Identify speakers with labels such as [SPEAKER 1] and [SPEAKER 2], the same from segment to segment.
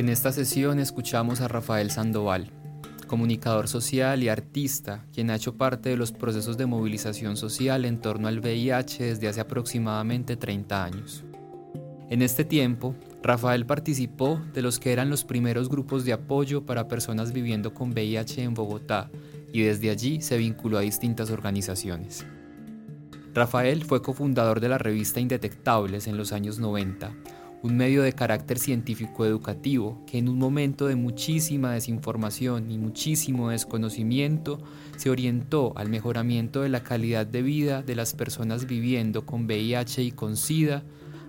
[SPEAKER 1] En esta sesión escuchamos a Rafael Sandoval, comunicador social y artista, quien ha hecho parte de los procesos de movilización social en torno al VIH desde hace aproximadamente 30 años. En este tiempo, Rafael participó de los que eran los primeros grupos de apoyo para personas viviendo con VIH en Bogotá y desde allí se vinculó a distintas organizaciones. Rafael fue cofundador de la revista Indetectables en los años 90, un medio de carácter científico educativo que en un momento de muchísima desinformación y muchísimo desconocimiento se orientó al mejoramiento de la calidad de vida de las personas viviendo con VIH y con SIDA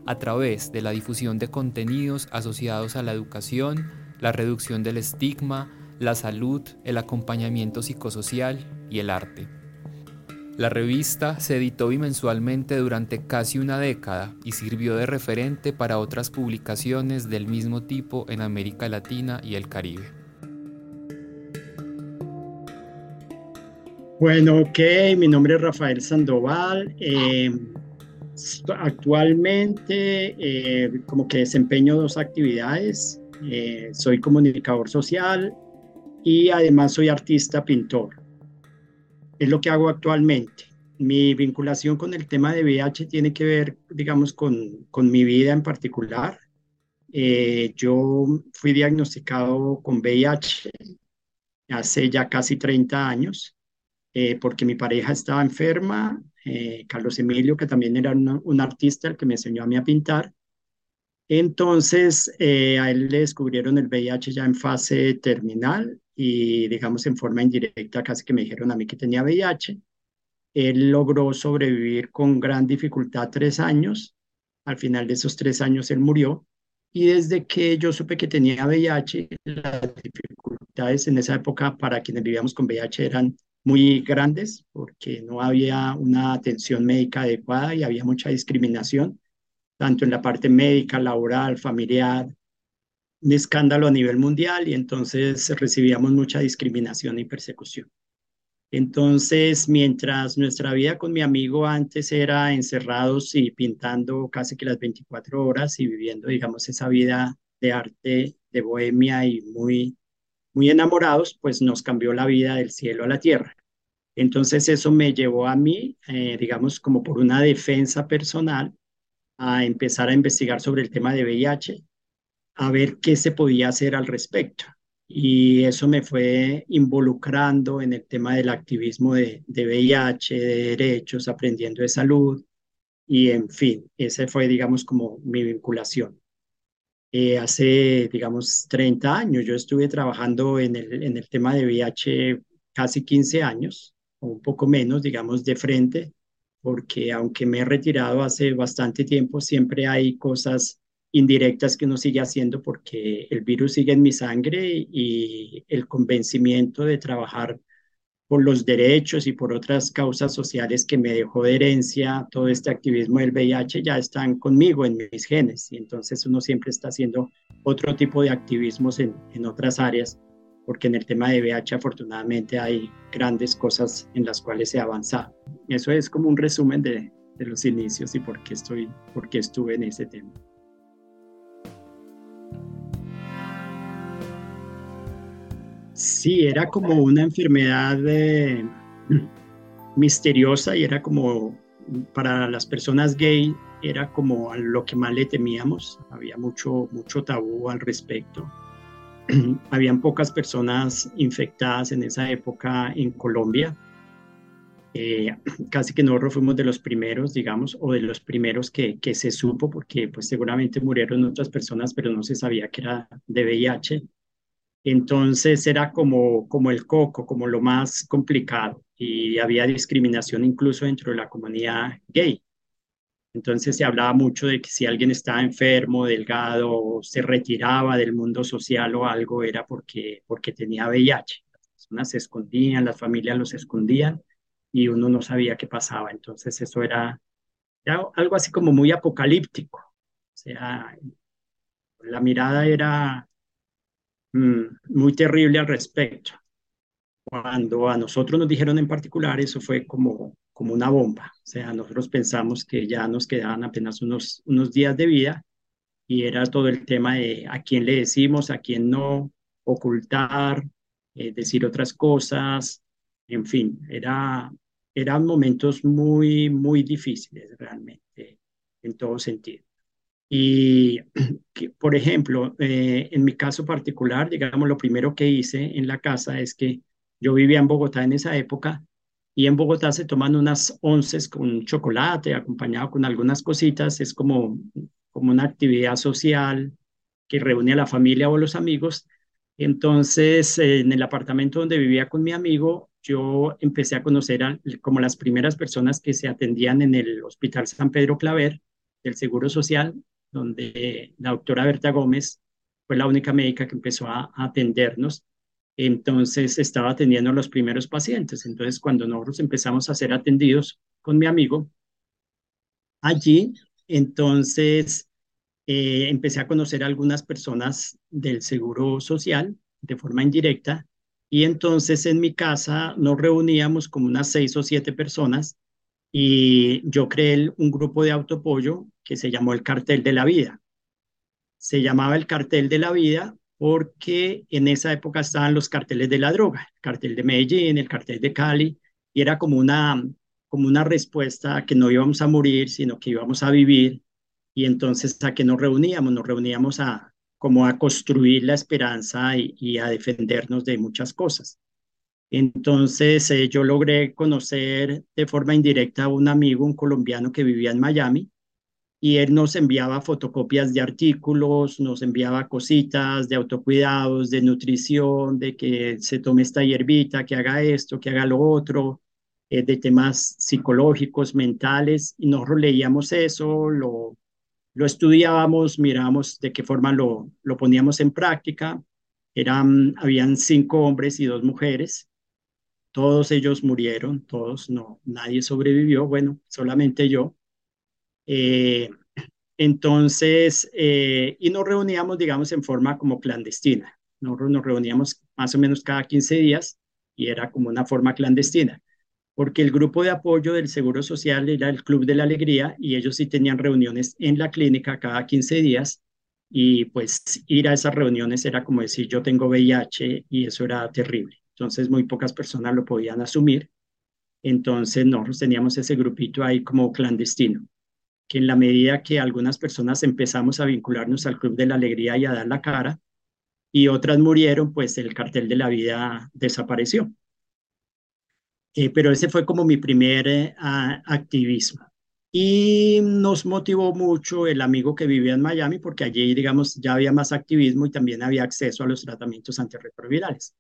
[SPEAKER 1] a través de la difusión de contenidos asociados a la educación, la reducción del estigma, la salud, el acompañamiento psicosocial y el arte. La revista se editó bimensualmente durante casi una década y sirvió de referente para otras publicaciones del mismo tipo en América Latina y el Caribe.
[SPEAKER 2] Bueno, ok, mi nombre es Rafael Sandoval. Eh, actualmente eh, como que desempeño dos actividades. Eh, soy comunicador social y además soy artista pintor es lo que hago actualmente. Mi vinculación con el tema de VIH tiene que ver, digamos, con, con mi vida en particular. Eh, yo fui diagnosticado con VIH hace ya casi 30 años, eh, porque mi pareja estaba enferma, eh, Carlos Emilio, que también era un artista, el que me enseñó a mí a pintar. Entonces, a él le descubrieron el VIH ya en fase terminal y digamos en forma indirecta casi que me dijeron a mí que tenía VIH. Él logró sobrevivir con gran dificultad tres años. Al final de esos tres años él murió. Y desde que yo supe que tenía VIH, las dificultades en esa época para quienes vivíamos con VIH eran muy grandes porque no había una atención médica adecuada y había mucha discriminación, tanto en la parte médica, laboral, familiar, un escándalo a nivel mundial y entonces recibíamos mucha discriminación y persecución. Entonces, mientras nuestra vida con mi amigo antes era encerrados y pintando casi que las 24 horas y viviendo, digamos, esa vida de arte, de bohemia y muy, muy enamorados, pues nos cambió la vida del cielo a la tierra. Entonces, eso me llevó a mí, eh, digamos, como por una defensa personal, a empezar a investigar sobre el tema de VIH a ver qué se podía hacer al respecto. Y eso me fue involucrando en el tema del activismo de, de VIH, de derechos, aprendiendo de salud. Y en fin, esa fue, digamos, como mi vinculación. Eh, hace, digamos, 30 años yo estuve trabajando en el, en el tema de VIH casi 15 años, o un poco menos, digamos, de frente, porque aunque me he retirado hace bastante tiempo, siempre hay cosas indirectas que uno sigue haciendo porque el virus sigue en mi sangre y el convencimiento de trabajar por los derechos y por otras causas sociales que me dejó de herencia todo este activismo del VIH ya están conmigo en mis genes y entonces uno siempre está haciendo otro tipo de activismos en, en otras áreas porque en el tema de VIH afortunadamente hay grandes cosas en las cuales se ha avanzado. Eso es como un resumen de, de los inicios y por qué, estoy, por qué estuve en ese tema. Sí, era como una enfermedad eh, misteriosa y era como para las personas gay era como lo que más le temíamos. Había mucho mucho tabú al respecto. Habían pocas personas infectadas en esa época en Colombia. Eh, casi que nosotros fuimos de los primeros, digamos, o de los primeros que, que se supo, porque pues seguramente murieron otras personas, pero no se sabía que era de VIH. Entonces era como, como el coco, como lo más complicado y había discriminación incluso dentro de la comunidad gay. Entonces se hablaba mucho de que si alguien estaba enfermo, delgado, se retiraba del mundo social o algo, era porque, porque tenía VIH. Las personas se escondían, las familias los escondían y uno no sabía qué pasaba. Entonces eso era, algo así como muy apocalíptico. O sea, la mirada era muy terrible al respecto. Cuando a nosotros nos dijeron en particular, eso fue como, como una bomba. O sea, nosotros pensamos que ya nos quedaban apenas unos, unos días de vida y era todo el tema de a quién le decimos, a quién no, ocultar, eh, decir otras cosas, en fin, era, eran momentos muy, muy difíciles realmente, en todo sentido. Y, por ejemplo, eh, en mi caso particular, digamos, lo primero que hice en la casa es que yo vivía en Bogotá en esa época y en Bogotá se toman unas onces con chocolate acompañado con algunas cositas. Es como, como una actividad social que reúne a la familia o a los amigos. Entonces, en el apartamento donde vivía con mi amigo, yo empecé a conocer a, como las primeras personas que se atendían en el Hospital San Pedro Claver del Seguro Social, donde la doctora Berta Gómez fue la única médica que empezó a atendernos entonces estaba atendiendo a los primeros pacientes. Entonces cuando nosotros empezamos a ser atendidos con mi amigo, allí entonces eh, empecé a conocer a algunas personas del Seguro Social de forma indirecta y entonces en mi casa nos reuníamos como unas seis o siete personas y yo creé un grupo de autopollo que se llamó el Cartel de la Vida. Se llamaba el Cartel de la Vida porque en esa época estaban los carteles de la droga, el cartel de Medellín, el cartel de Cali, y era como una, como una respuesta a que no íbamos a morir, sino que íbamos a vivir, y entonces a que nos reuníamos, nos reuníamos a como a construir la esperanza y, a defendernos de muchas cosas. Entonces eh, yo logré conocer de forma indirecta a un amigo, un colombiano que vivía en Miami, y él nos enviaba fotocopias de artículos, nos enviaba cositas de autocuidados, de nutrición, de que se tome esta hierbita, que haga esto, que haga lo otro, eh, de temas psicológicos, mentales, y nosotros leíamos eso, lo, lo estudiábamos, mirábamos de qué forma lo, lo poníamos en práctica. Eran, habían cinco hombres y dos mujeres. Todos ellos murieron, todos, no, nadie sobrevivió, bueno, solamente yo. Eh, entonces, eh, y nos reuníamos, digamos, en forma como clandestina. Nosotros nos reuníamos más o menos cada 15 días y era como una forma clandestina, porque el grupo de apoyo del Seguro Social era el Club de la Alegría y ellos sí tenían reuniones en la clínica cada 15 días y pues ir a esas reuniones era como decir yo tengo VIH y eso era terrible. Entonces muy pocas personas lo podían asumir. Entonces nosotros teníamos ese grupito ahí como clandestino que en la medida que algunas personas empezamos a vincularnos al Club de la Alegría y a dar la cara, y otras murieron, pues el cartel de la vida desapareció. Eh, pero ese fue como mi primer eh, activismo. Y nos motivó mucho el amigo que vivía en Miami, porque allí, digamos, ya había más activismo y también había acceso a los tratamientos antirretrovirales.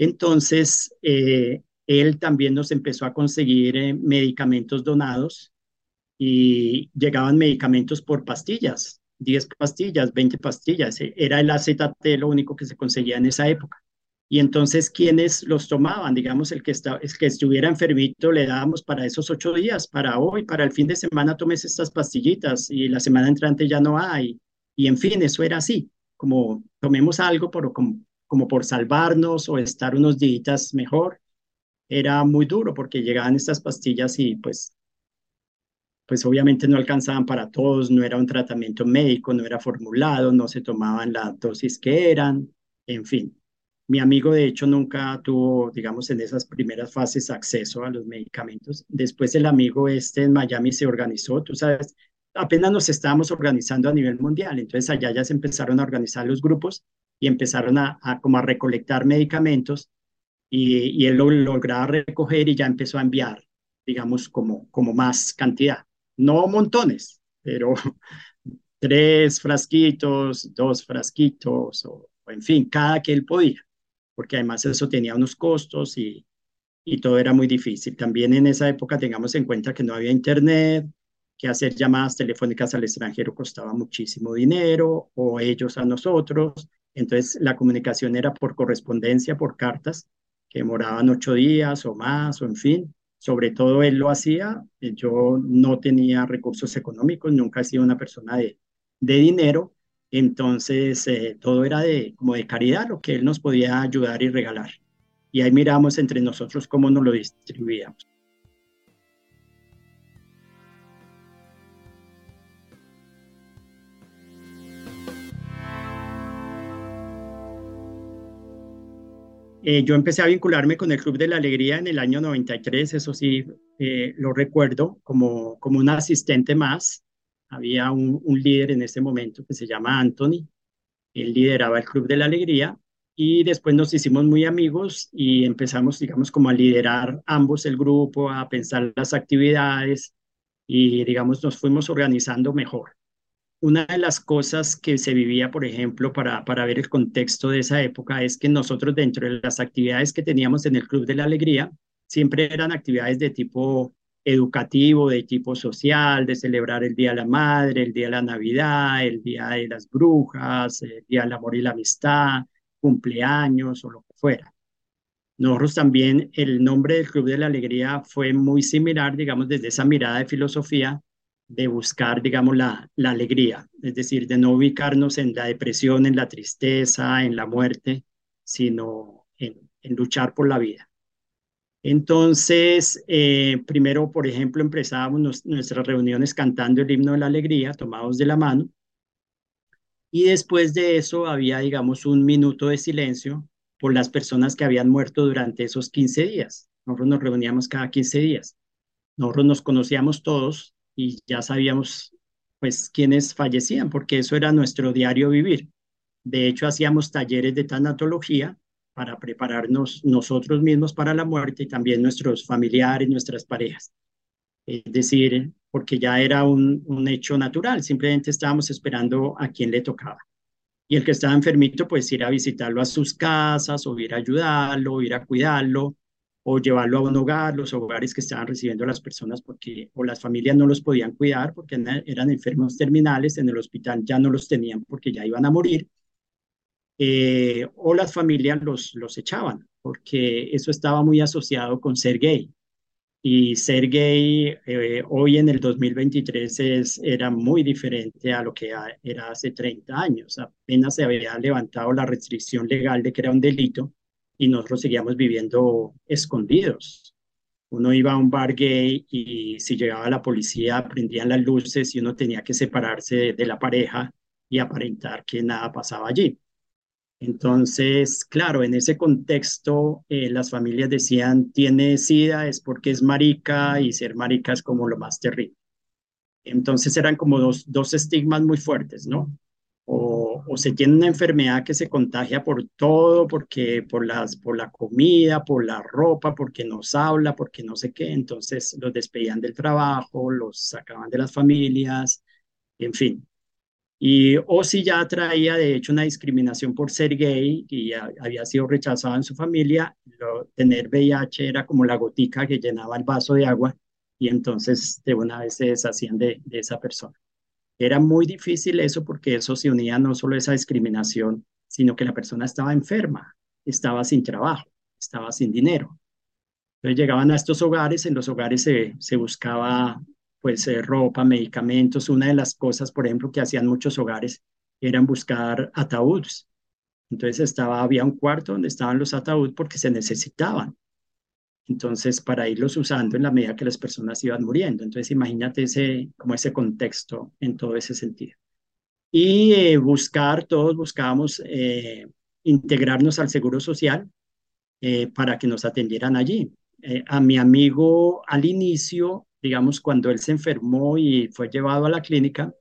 [SPEAKER 2] Entonces, eh, él también nos empezó a conseguir medicamentos donados y llegaban medicamentos por pastillas, 10 pastillas, 20 pastillas. E, era el AZT lo único que se conseguía en esa época. Y entonces, ¿quiénes los tomaban? Digamos, el que, está, el que estuviera enfermito le dábamos para esos ocho días, para hoy, para el fin de semana tomes estas pastillitas y la semana entrante ya no hay. Y en fin, eso era así, como tomemos algo por, como, como por salvarnos o estar unos días mejor. Era muy duro porque llegaban estas pastillas y pues pues obviamente no alcanzaban para todos, no era un tratamiento médico, no era formulado, no se tomaban la dosis que eran, en fin. Mi amigo de hecho nunca tuvo, digamos, en esas primeras fases acceso a los medicamentos. Después el amigo este en Miami se organizó, tú sabes, apenas nos estábamos organizando a nivel mundial, entonces allá ya se empezaron a organizar los grupos y empezaron a, como a recolectar medicamentos y, y él lo lograba recoger y ya empezó a enviar, digamos, como, como más cantidad no montones, pero tres frasquitos, dos frasquitos, o, en fin, cada que él podía, porque además eso tenía unos costos y, y todo era muy difícil. También en esa época tengamos en cuenta que no había internet, que hacer llamadas telefónicas al extranjero costaba muchísimo dinero o ellos a nosotros. Entonces la comunicación era por correspondencia, por cartas, que demoraban ocho días o más, o en fin. Sobre todo él lo hacía. Yo no tenía recursos económicos, nunca he sido una persona de, de dinero. Entonces eh, todo era de, como de caridad, lo que él nos podía ayudar y regalar. Y ahí miramos entre nosotros cómo nos lo distribuíamos. Eh, yo empecé a vincularme con el Club de la Alegría en el año 93, eso sí, eh, lo recuerdo, como, como un asistente más. Había un, un, líder en ese momento que se llama Anthony, él lideraba el Club de la Alegría y después nos hicimos muy amigos y empezamos, digamos, como a liderar ambos el grupo, a pensar las actividades y, digamos, nos fuimos organizando mejor una de las cosas que se vivía, por ejemplo, para, para ver el contexto de esa época, es que nosotros dentro de las actividades que teníamos en el Club de la Alegría, siempre eran actividades de tipo educativo, de tipo social, de celebrar el Día de la Madre, el Día de la Navidad, el Día de las Brujas, el Día del Amor y la Amistad, cumpleaños o lo que fuera. Nosotros también, el nombre del Club de la Alegría fue muy similar, digamos, desde esa mirada de filosofía, de buscar, digamos, la, la alegría, es decir, de no ubicarnos en la depresión, en la tristeza, en la muerte, sino en, luchar por la vida. Entonces, eh, primero, por ejemplo, empezábamos nuestras reuniones cantando el himno de la alegría, tomados de la mano, y después de eso había, digamos, un minuto de silencio por las personas que habían muerto durante esos 15 días. Nosotros nos reuníamos cada 15 días. Nosotros nos conocíamos todos, y ya sabíamos pues quiénes fallecían, porque eso era nuestro diario vivir. De hecho, hacíamos talleres de tanatología para prepararnos nosotros mismos para la muerte y también nuestros familiares, nuestras parejas. Es decir, porque ya era un, un hecho natural, simplemente estábamos esperando a quien le tocaba. Y el que estaba enfermito, pues ir a visitarlo a sus casas, o ir a ayudarlo, o ir a cuidarlo, o llevarlo a un hogar, los hogares que estaban recibiendo a las personas porque o las familias no los podían cuidar porque eran enfermos terminales, en el hospital ya no los tenían porque ya iban a morir, eh, o las familias los, los echaban porque eso estaba muy asociado con ser gay. Y ser gay eh, hoy en el 2023 es, era muy diferente a lo que era hace 30 años. Apenas se había levantado la restricción legal de que era un delito y nosotros seguíamos viviendo escondidos. Uno iba a un bar gay y si llegaba la policía prendían las luces y uno tenía que separarse de, la pareja y aparentar que nada pasaba allí. Entonces, claro, en ese contexto eh, las familias decían, tiene sida es porque es marica y ser marica es como lo más terrible. Entonces eran como dos, dos estigmas muy fuertes, ¿no? O, se tiene una enfermedad que se contagia por todo, porque por, las, por la comida, por la ropa, porque nos habla, porque no sé qué, entonces los despedían del trabajo, los sacaban de las familias, en fin. Y o si ya traía de hecho una discriminación por ser gay y había sido rechazado en su familia, tener VIH era como la gotica que llenaba el vaso de agua y entonces de una vez se deshacían de, de esa persona. Era muy difícil eso porque eso se unía no solo a esa discriminación, sino que la persona estaba enferma, estaba sin trabajo, estaba sin dinero. Entonces llegaban a estos hogares, en los hogares se, se buscaba pues eh, ropa, medicamentos. Una de las cosas, por ejemplo, que hacían muchos hogares eran buscar ataúdes. Entonces estaba, había un cuarto donde estaban los ataúdes porque se necesitaban. Entonces, para irlos usando en la medida que las personas iban muriendo. Entonces, imagínate ese, como ese contexto en todo ese sentido. Y eh, buscar, todos buscábamos eh, integrarnos al Seguro Social eh, para que nos atendieran allí. a mi amigo al inicio, digamos, cuando él se enfermó y fue llevado a la clínica,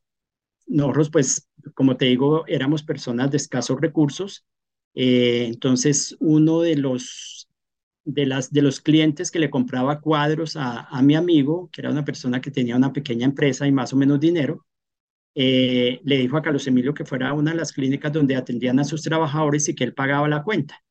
[SPEAKER 2] nosotros, pues, como te digo, éramos personas de escasos recursos. entonces, uno de los de, las, de los clientes que le compraba cuadros a, a, mi amigo, que era una persona que tenía una pequeña empresa y más o menos dinero, eh, le dijo a Carlos Emilio que fuera a una de las clínicas donde atendían a sus trabajadores y que él pagaba la cuenta.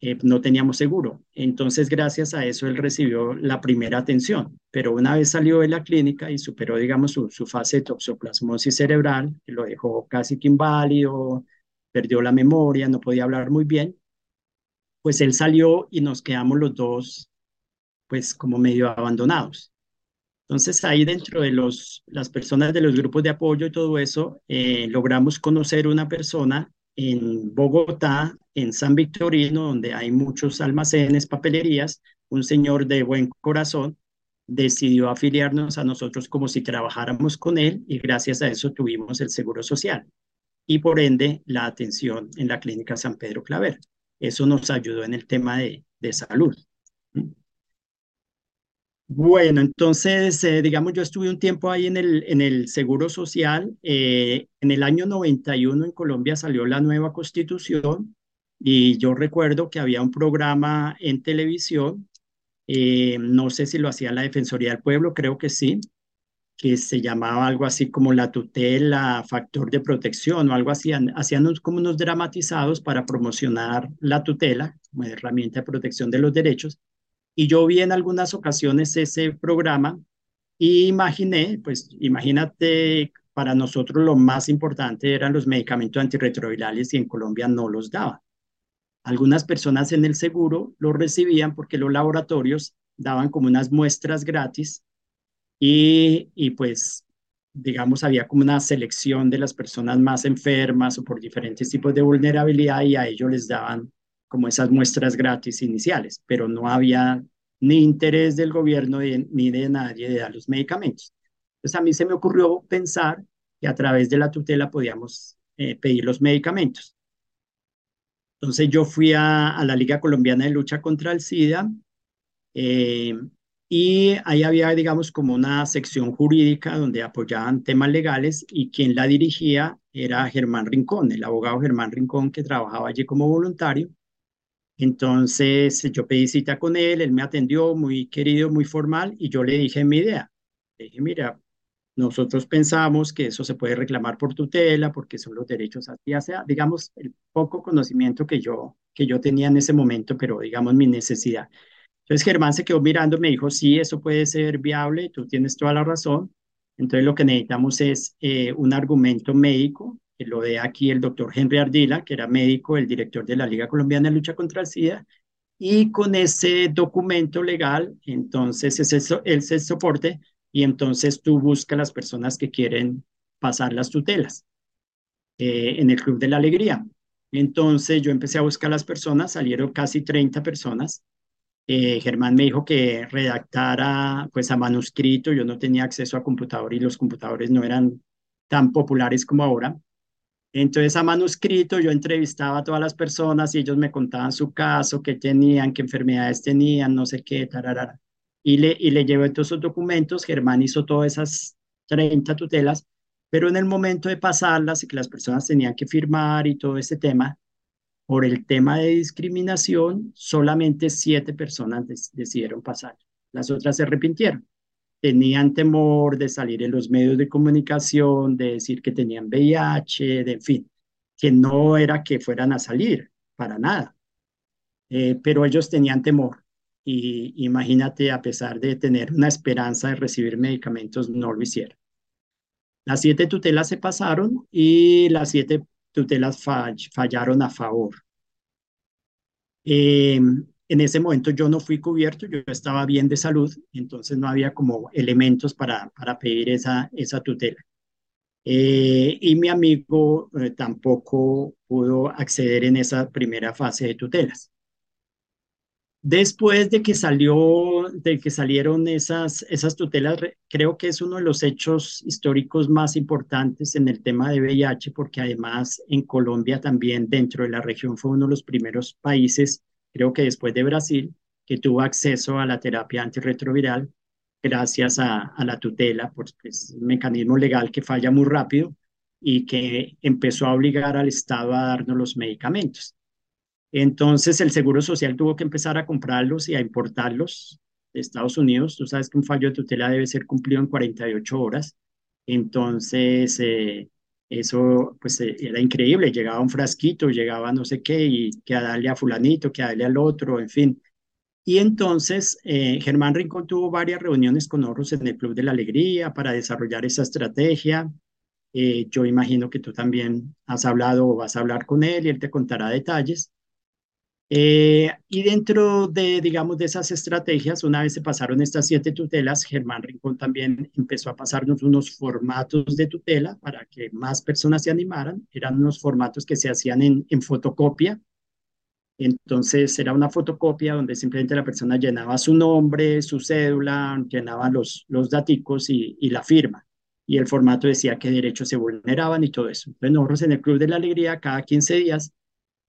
[SPEAKER 2] eh, no teníamos seguro. Entonces, gracias a eso, él recibió la primera atención. Pero una vez salió de la clínica y superó, digamos, su, su fase de toxoplasmosis cerebral, que lo dejó casi que inválido, perdió la memoria, no podía hablar muy bien, pues él salió y nos quedamos los dos, pues como medio abandonados. Entonces ahí dentro de los, las personas de los grupos de apoyo y todo eso, eh, logramos conocer una persona en Bogotá, en San Victorino, donde hay muchos almacenes, papelerías, un señor de buen corazón decidió afiliarnos a nosotros como si trabajáramos con él y gracias a eso tuvimos el seguro social y por ende la atención en la clínica San Pedro Claver. Eso nos ayudó en el tema de, de salud. Bueno, entonces, eh, digamos, yo estuve un tiempo ahí en el, en el Seguro Social. Eh, en el año 91 en Colombia salió la nueva constitución y yo recuerdo que había un programa en televisión, eh, no sé si lo hacía la Defensoría del Pueblo, creo que sí, que se llamaba algo así como la tutela, factor de protección o algo así. Hacían como unos dramatizados para promocionar la tutela como herramienta de protección de los derechos y yo vi en algunas ocasiones ese programa y imaginé, pues imagínate, para nosotros lo más importante eran los medicamentos antirretrovirales y en Colombia no los daban. Algunas personas en el seguro los recibían porque los laboratorios daban como unas muestras gratis y, pues digamos, había como una selección de las personas más enfermas o por diferentes tipos de vulnerabilidad y a ellos les daban como esas muestras gratis iniciales, pero no había ni interés del gobierno ni de nadie de dar los medicamentos. Entonces a mí se me ocurrió pensar que a través de la tutela podíamos eh, pedir los medicamentos. Entonces yo fui a, la Liga Colombiana de Lucha contra el SIDA eh, y ahí había, digamos, como una sección jurídica donde apoyaban temas legales y quien la dirigía era Germán Rincón, el abogado Germán Rincón que trabajaba allí como voluntario. Entonces yo pedí cita con él, él me atendió muy querido, muy formal y yo le dije mi idea. Le dije, mira, nosotros pensamos que eso se puede reclamar por tutela porque son los derechos ya sea, digamos, el poco conocimiento que yo, que yo tenía en ese momento, pero digamos mi necesidad. Entonces Germán se quedó mirando me dijo, sí, eso puede ser viable, tú tienes toda la razón. Entonces lo que necesitamos es eh, un argumento médico que lo de aquí el doctor Henry Ardila, que era médico, el director de la Liga Colombiana de Lucha contra el SIDA, y con ese documento legal, entonces es eso, el soporte y entonces tú buscas las personas que quieren pasar las tutelas eh, en el Club de la Alegría. Entonces yo empecé a buscar las personas, salieron casi 30 personas. Eh, Germán me dijo que redactara pues a manuscrito, yo no tenía acceso a computador y los computadores no eran tan populares como ahora. Entonces, a manuscrito, yo entrevistaba a todas las personas y ellos me contaban su caso, qué tenían, qué enfermedades tenían, no sé qué, tararara. Y le, y le llevé todos esos documentos. Germán hizo todas esas 30 tutelas, pero en el momento de pasarlas y que las personas tenían que firmar y todo ese tema, por el tema de discriminación, solamente siete personas decidieron pasar. Las otras se arrepintieron tenían temor de salir en los medios de comunicación, de decir que tenían VIH, de en fin, que no era que fueran a salir, para nada. Eh, pero ellos tenían temor. Y imagínate, a pesar de tener una esperanza de recibir medicamentos, no lo hicieron. Las siete tutelas se pasaron y las siete tutelas fallaron a favor. Eh, en ese momento yo no fui cubierto, yo estaba bien de salud, entonces no había como elementos para, para pedir esa, esa tutela. Eh, y mi amigo eh, tampoco pudo acceder en esa primera fase de tutelas. Después de que salió, de que salieron esas, esas tutelas, creo que es uno de los hechos históricos más importantes en el tema de VIH, porque además en Colombia también dentro de la región fue uno de los primeros países creo que después de Brasil, que tuvo acceso a la terapia antirretroviral gracias a, la tutela, pues es un mecanismo legal que falla muy rápido y que empezó a obligar al Estado a darnos los medicamentos. Entonces el Seguro Social tuvo que empezar a comprarlos y a importarlos de Estados Unidos. Tú sabes que un fallo de tutela debe ser cumplido en 48 horas. Entonces, eh, Eso pues eh, era increíble, llegaba un frasquito, llegaba no sé qué, y que a darle a fulanito, que a darle al otro, en fin. Y entonces eh, Germán Rincón tuvo varias reuniones con Horus en el Club de la Alegría para desarrollar esa estrategia. Eh, yo imagino que tú también has hablado o vas a hablar con él y él te contará detalles. Eh, y dentro de, digamos, de esas estrategias, una vez se pasaron estas siete tutelas, Germán Rincón también empezó a pasarnos unos formatos de tutela para que más personas se animaran. Eran unos formatos que se hacían en, fotocopia. Entonces era una fotocopia donde simplemente la persona llenaba su nombre, su cédula, llenaba los, los daticos y, y la firma. Y el formato decía qué derechos se vulneraban y todo eso. Entonces nosotros en el Club de la Alegría cada 15 días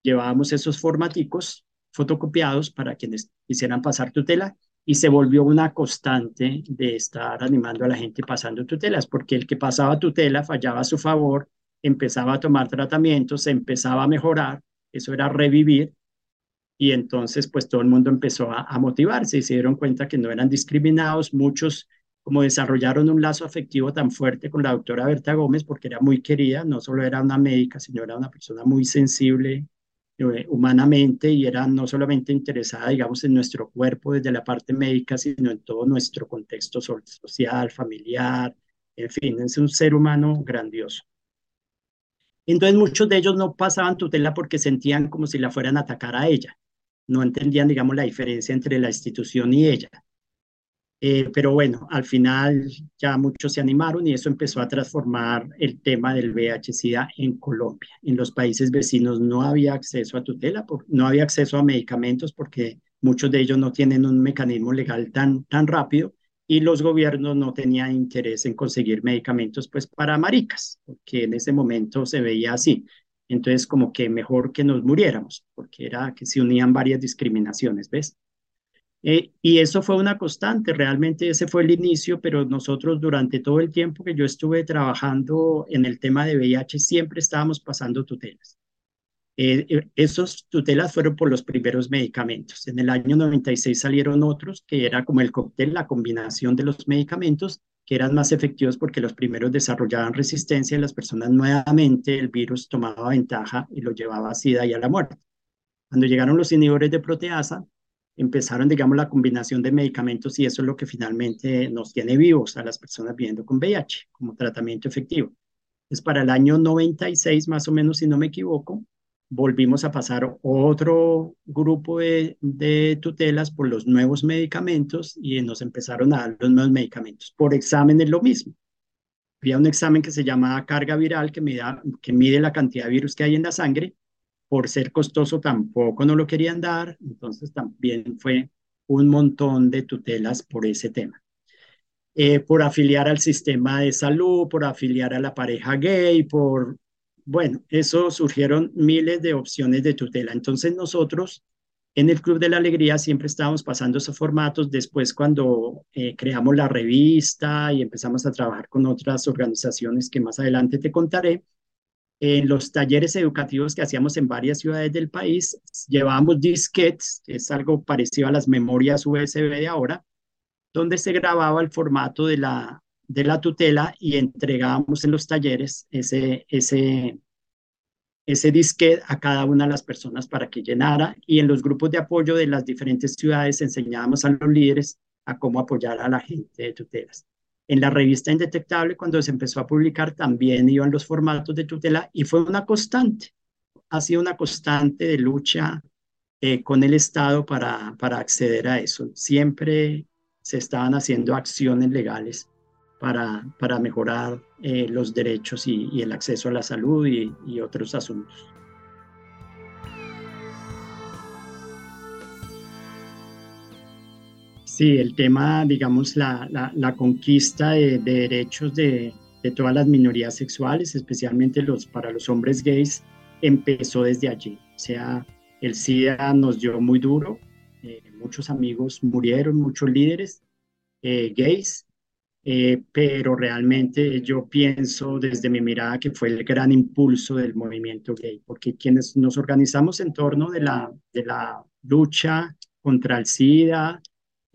[SPEAKER 2] llevábamos esos formaticos fotocopiados para quienes quisieran pasar tutela y se volvió una constante de estar animando a la gente pasando tutelas, porque el que pasaba tutela fallaba a su favor, empezaba a tomar tratamientos, se empezaba a mejorar, eso era revivir, y entonces pues todo el mundo empezó a, a motivarse y se dieron cuenta que no eran discriminados, muchos como desarrollaron un lazo afectivo tan fuerte con la doctora Berta Gómez, porque era muy querida, no solo era una médica, sino era una persona muy sensible eh, humanamente y era no solamente interesada, digamos, en nuestro cuerpo desde la parte médica, sino en todo nuestro contexto social, familiar, en fin, es un ser humano grandioso. Entonces muchos de ellos no pasaban tutela porque sentían como si la fueran a atacar a ella. No entendían, digamos, la diferencia entre la institución y ella. Eh, pero bueno, al final ya muchos se animaron y eso empezó a transformar el tema del VIH-Sida en Colombia. En los países vecinos no había acceso a tutela, no había acceso a medicamentos porque muchos de ellos no tienen un mecanismo legal tan, tan rápido y los gobiernos no tenían interés en conseguir medicamentos pues para maricas, porque en ese momento se veía así. Entonces como que mejor que nos muriéramos, porque era que se unían varias discriminaciones, ¿ves? Eh, y eso fue una constante, realmente ese fue el inicio, pero nosotros durante todo el tiempo que yo estuve trabajando en el tema de VIH siempre estábamos pasando tutelas. Eh, eh, esos tutelas fueron por los primeros medicamentos. En el año 96 salieron otros que era como el cóctel, la combinación de los medicamentos que eran más efectivos porque los primeros desarrollaban resistencia y las personas nuevamente el virus tomaba ventaja y lo llevaba a SIDA y a la muerte. Cuando llegaron los inhibidores de proteasa, empezaron, digamos, la combinación de medicamentos y eso es lo que finalmente nos tiene vivos a las personas viviendo con VIH como tratamiento efectivo. Es para el año 96, más o menos, si no me equivoco, volvimos a pasar otro grupo de, tutelas por los nuevos medicamentos y nos empezaron a dar los nuevos medicamentos. Por examen es lo mismo. Había un examen que se llamaba carga viral que mide, que mide la cantidad de virus que hay en la sangre por ser costoso tampoco no lo querían dar, entonces también fue un montón de tutelas por ese tema. Eh, por afiliar al sistema de salud, por afiliar a la pareja gay, por, bueno, eso surgieron miles de opciones de tutela. Entonces nosotros en el Club de la Alegría siempre estábamos pasando esos formatos. Después cuando eh, creamos la revista y empezamos a trabajar con otras organizaciones que más adelante te contaré, en los talleres educativos que hacíamos en varias ciudades del país, llevábamos disquetes, que es algo parecido a las memorias USB de ahora, donde se grababa el formato de la, de la tutela y entregábamos en los talleres ese, ese, ese disquete a cada una de las personas para que llenara y en los grupos de apoyo de las diferentes ciudades enseñábamos a los líderes a cómo apoyar a la gente de tutelas. En la revista Indetectable, cuando se empezó a publicar, también iban los formatos de tutela y fue una constante. Ha sido una constante de lucha eh, con el Estado para, para acceder a eso. Siempre se estaban haciendo acciones legales para, para mejorar eh, los derechos y, el acceso a la salud y otros asuntos. Sí, el tema, digamos, la, la, conquista de, derechos de, de, todas las minorías sexuales, especialmente los, para los hombres gays, empezó desde allí. O sea, el SIDA nos dio muy duro, eh, muchos amigos murieron, muchos líderes eh, gays, eh, pero realmente yo pienso desde mi mirada que fue el gran impulso del movimiento gay, porque quienes nos organizamos en torno de la, de la lucha contra el SIDA,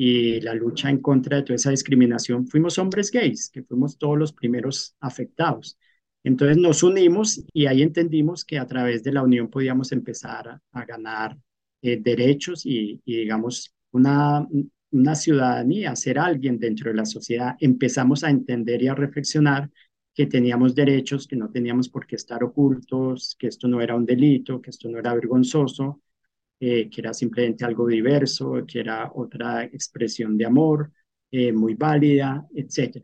[SPEAKER 2] y la lucha en contra de toda esa discriminación, fuimos hombres gays, que fuimos todos los primeros afectados. Entonces nos unimos y ahí entendimos que a través de la unión podíamos empezar a, ganar eh, derechos y, digamos, una, una ciudadanía, ser alguien dentro de la sociedad. Empezamos a entender y a reflexionar que teníamos derechos, que no teníamos por qué estar ocultos, que esto no era un delito, que esto no era vergonzoso, eh, que era simplemente algo diverso, que era otra expresión de amor eh, muy válida, etc.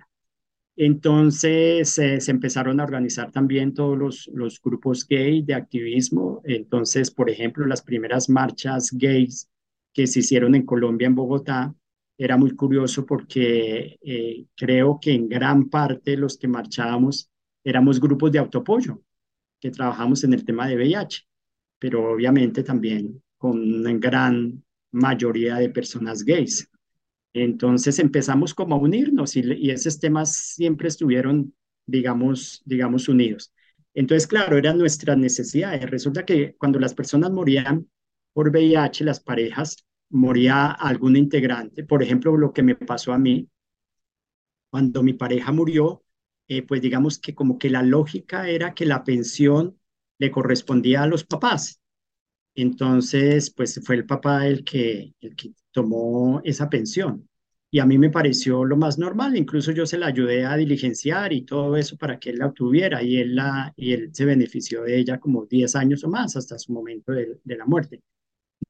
[SPEAKER 2] Entonces se empezaron a organizar también todos los, los grupos gay de activismo. Entonces, por ejemplo, las primeras marchas gays que se hicieron en Colombia, en Bogotá, era muy curioso porque eh, creo que en gran parte los que marchábamos éramos grupos de autoapoyo que trabajamos en el tema de VIH, pero obviamente también con una gran mayoría de personas gays. Entonces empezamos como a unirnos y, esos temas siempre estuvieron, digamos, digamos, unidos. Entonces, claro, eran nuestras necesidades. Resulta que cuando las personas morían por VIH, las parejas, moría algún integrante. Por ejemplo, lo que me pasó a mí, cuando mi pareja murió, eh, pues digamos que como que la lógica era que la pensión le correspondía a los papás. Entonces, pues fue el papá el que, el que tomó esa pensión. Y a mí me pareció lo más normal, incluso yo se la ayudé a diligenciar y todo eso para que él la obtuviera y él, la, y él se benefició de ella como 10 años o más hasta su momento de, de la muerte.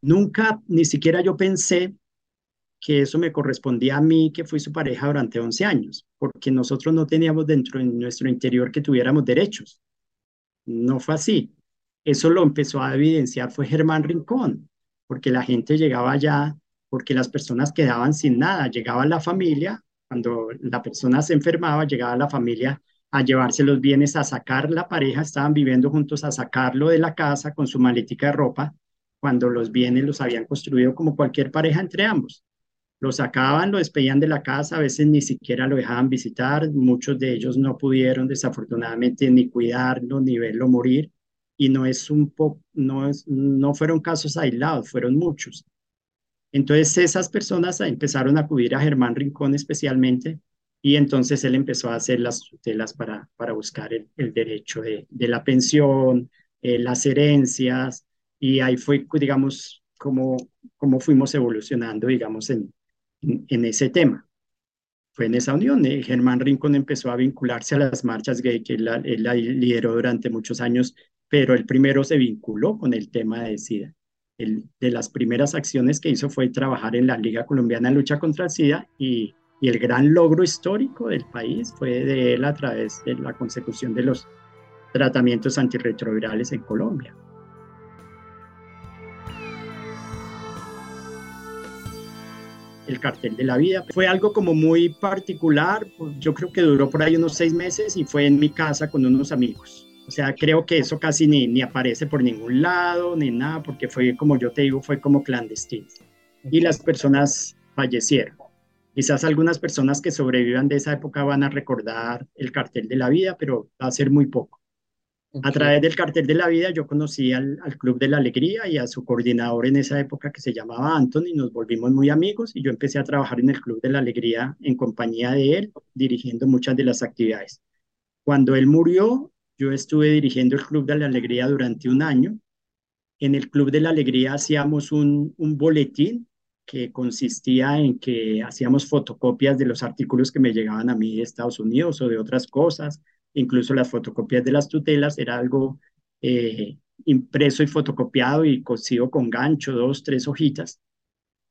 [SPEAKER 2] Nunca, ni siquiera yo pensé que eso me correspondía a mí, que fui su pareja durante 11 años, porque nosotros no teníamos dentro de nuestro interior que tuviéramos derechos. No fue así. Eso lo empezó a evidenciar fue Germán Rincón, porque la gente llegaba allá, porque las personas quedaban sin nada. Llegaba la familia, cuando la persona se enfermaba, llegaba la familia a llevarse los bienes, a sacar la pareja, estaban viviendo juntos, a sacarlo de la casa con su maletica de ropa, cuando los bienes los habían construido como cualquier pareja entre ambos. Lo sacaban, lo despedían de la casa, a veces ni siquiera lo dejaban visitar, muchos de ellos no pudieron desafortunadamente ni cuidarlo ni verlo morir y no es un poco, no, es, no fueron casos aislados, fueron muchos. Entonces esas personas empezaron a acudir a Germán Rincón especialmente y entonces él empezó a hacer las tutelas para, para buscar el, derecho de, de, la pensión, eh, las herencias y ahí fue, digamos, como, como fuimos evolucionando, digamos, en, en, ese tema. Fue en esa unión. Eh, Germán Rincón empezó a vincularse a las marchas gay, que él la, lideró durante muchos años, pero el primero se vinculó con el tema de SIDA. De las primeras acciones que hizo fue trabajar en la Liga Colombiana de Lucha contra el SIDA y, y el gran logro histórico del país fue de él a través de la consecución de los tratamientos antirretrovirales en Colombia. el cartel de la vida. Fue algo como muy particular, yo creo que duró por ahí unos seis meses y fue en mi casa con unos amigos. O sea, creo que eso casi ni, ni aparece por ningún lado, ni nada, porque fue, como yo te digo, fue como clandestino. Y las personas fallecieron. Quizás algunas personas que sobrevivan de esa época van a recordar el cartel de la vida, pero va a ser muy poco. A través del cartel de la vida yo conocí al, Club de la Alegría y a su coordinador en esa época que se llamaba Anthony, nos volvimos muy amigos y yo empecé a trabajar en el Club de la Alegría en compañía de él, dirigiendo muchas de las actividades. Cuando él murió, yo estuve dirigiendo el Club de la Alegría durante un año. En el Club de la Alegría hacíamos un, boletín que consistía en que hacíamos fotocopias de los artículos que me llegaban a mí de Estados Unidos o de otras cosas incluso las fotocopias de las tutelas, era algo eh, impreso y fotocopiado y cosido con gancho, dos, tres hojitas.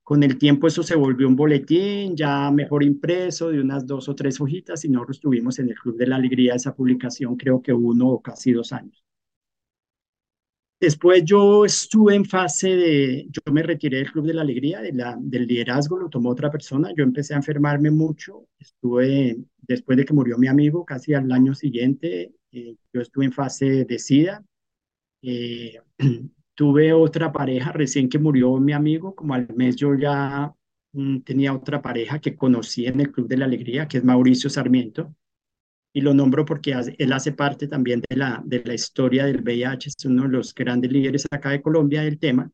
[SPEAKER 2] Con el tiempo eso se volvió un boletín ya mejor impreso de unas dos o tres hojitas y nosotros tuvimos en el Club de la Alegría esa publicación creo que uno o casi dos años. Después yo estuve en fase de, yo me retiré del Club de la Alegría, de la, del liderazgo, lo tomó otra persona, yo empecé a enfermarme mucho, estuve, después de que murió mi amigo, casi al año siguiente, eh, yo estuve en fase de SIDA, eh, tuve otra pareja recién que murió mi amigo, como al mes yo ya mm, tenía otra pareja que conocí en el Club de la Alegría, que es Mauricio Sarmiento, y lo nombro porque él hace parte también de la, de la historia del VIH, es uno de los grandes líderes acá de Colombia del tema,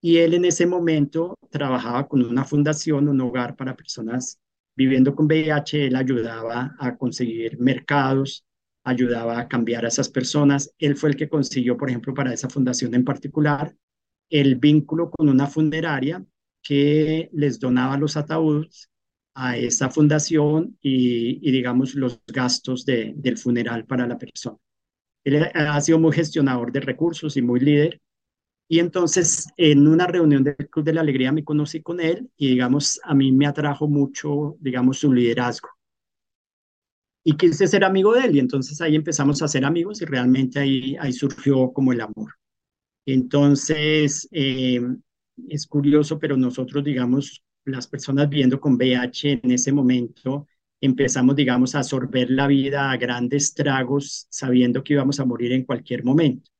[SPEAKER 2] y él en ese momento trabajaba con una fundación, un hogar para personas viviendo con VIH, él ayudaba a conseguir mercados ayudaba a cambiar a esas personas. Él fue el que consiguió, por ejemplo, para esa fundación en particular, el vínculo con una funeraria que les donaba los ataúdes a esa fundación y, digamos, los gastos del funeral para la persona. Él ha sido muy gestionador de recursos y muy líder. Y entonces, en una reunión del Club de la Alegría me conocí con él y, digamos, a mí me atrajo mucho, digamos, su liderazgo. Y quise ser amigo de él y entonces ahí empezamos a ser amigos y realmente ahí, ahí surgió como el amor. Entonces, eh, es curioso, pero nosotros, digamos, las personas viendo con VIH en ese momento, empezamos, digamos, a absorber la vida a grandes tragos, sabiendo que íbamos a morir en cualquier momento.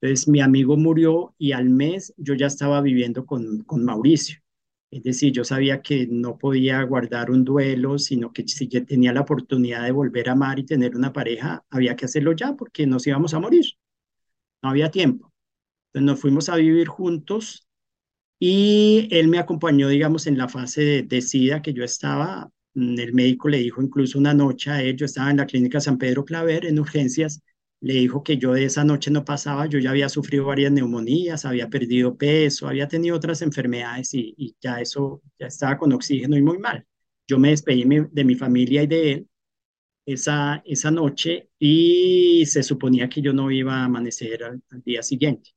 [SPEAKER 2] Entonces, mi amigo murió y al mes yo ya estaba viviendo con, con Mauricio. Es decir, yo sabía que no podía guardar un duelo, sino que si yo tenía la oportunidad de volver a amar y tener una pareja, había que hacerlo ya porque nos íbamos a morir. No había tiempo. Entonces nos fuimos a vivir juntos y él me acompañó, digamos, en la fase de, SIDA que yo estaba. Mm, el médico le dijo incluso una noche a él, yo estaba en la clínica San Pedro Claver en urgencias, le dijo que yo de esa noche no pasaba, yo ya había sufrido varias neumonías, había perdido peso, había tenido otras enfermedades y, ya eso, ya estaba con oxígeno y muy mal. Yo me despedí de mi familia y de él esa, esa noche y se suponía que yo no iba a amanecer al día siguiente.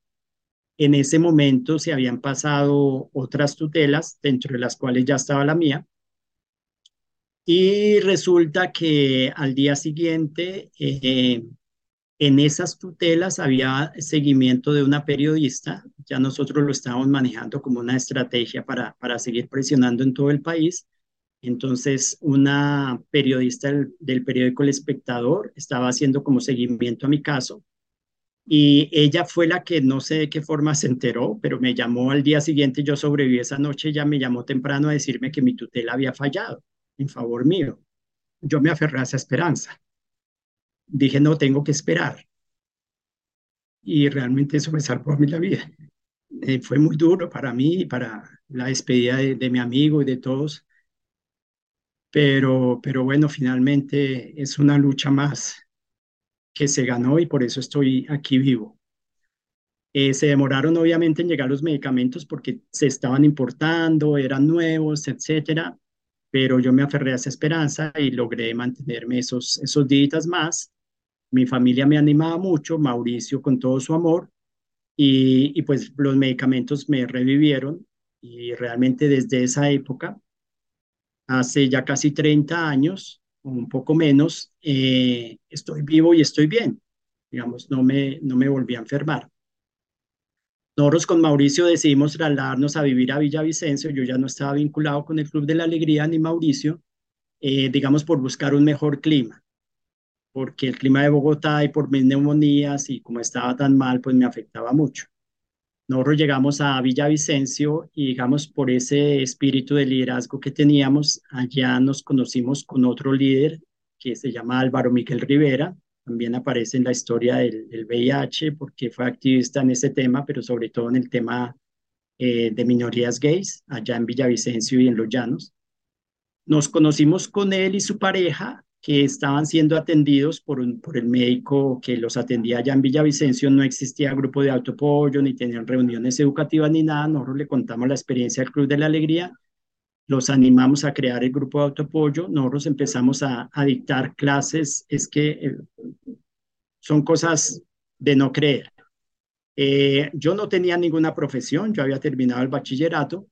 [SPEAKER 2] En ese momento se habían pasado otras tutelas, dentro de las cuales ya estaba la mía. Y resulta que al día siguiente, eh, en esas tutelas había seguimiento de una periodista. Ya nosotros lo estábamos manejando como una estrategia para, para seguir presionando en todo el país. Entonces, una periodista del, periódico El Espectador estaba haciendo como seguimiento a mi caso y ella fue la que no sé de qué forma se enteró, pero me llamó al día siguiente, yo sobreviví esa noche, ella me llamó temprano a decirme que mi tutela había fallado en favor mío. Yo me aferré a esa esperanza. Dije, no, tengo que esperar. Y realmente eso me salvó a mí la vida. Eh, fue muy duro para mí y para la despedida de, de mi amigo y de todos. Pero, pero bueno, finalmente es una lucha más que se ganó y por eso estoy aquí vivo. Eh, se demoraron obviamente en llegar los medicamentos porque se estaban importando, eran nuevos, etcétera, pero yo me aferré a esa esperanza y logré mantenerme esos, esos días más. Mi familia me animaba mucho, Mauricio con todo su amor, y, y pues los medicamentos me revivieron y realmente desde esa época, hace ya casi 30 años, un poco menos, eh, estoy vivo y estoy bien. Digamos, no me, no me volví a enfermar. Nosotros con Mauricio decidimos trasladarnos a vivir a Villavicencio. Yo ya no estaba vinculado con el Club de la Alegría ni Mauricio, eh, digamos, por buscar un mejor clima. Porque el clima de Bogotá y por mis neumonías y como estaba tan mal, pues me afectaba mucho. Nosotros llegamos a Villavicencio y digamos por ese espíritu de liderazgo que teníamos, allá nos conocimos con otro líder que se llama Álvaro Miguel Rivera, también aparece en la historia del, VIH porque fue activista en ese tema, pero sobre todo en el tema eh, de minorías gays, allá en Villavicencio y en Los Llanos. Nos conocimos con él y su pareja que estaban siendo atendidos por, por el médico que los atendía allá en Villavicencio, no existía grupo de autopollo, ni tenían reuniones educativas ni nada, nosotros le contamos la experiencia del Club de la Alegría, los animamos a crear el grupo de autopollo, nosotros empezamos a, dictar clases, es que eh, son cosas de no creer. Eh, yo no tenía ninguna profesión, yo había terminado el bachillerato,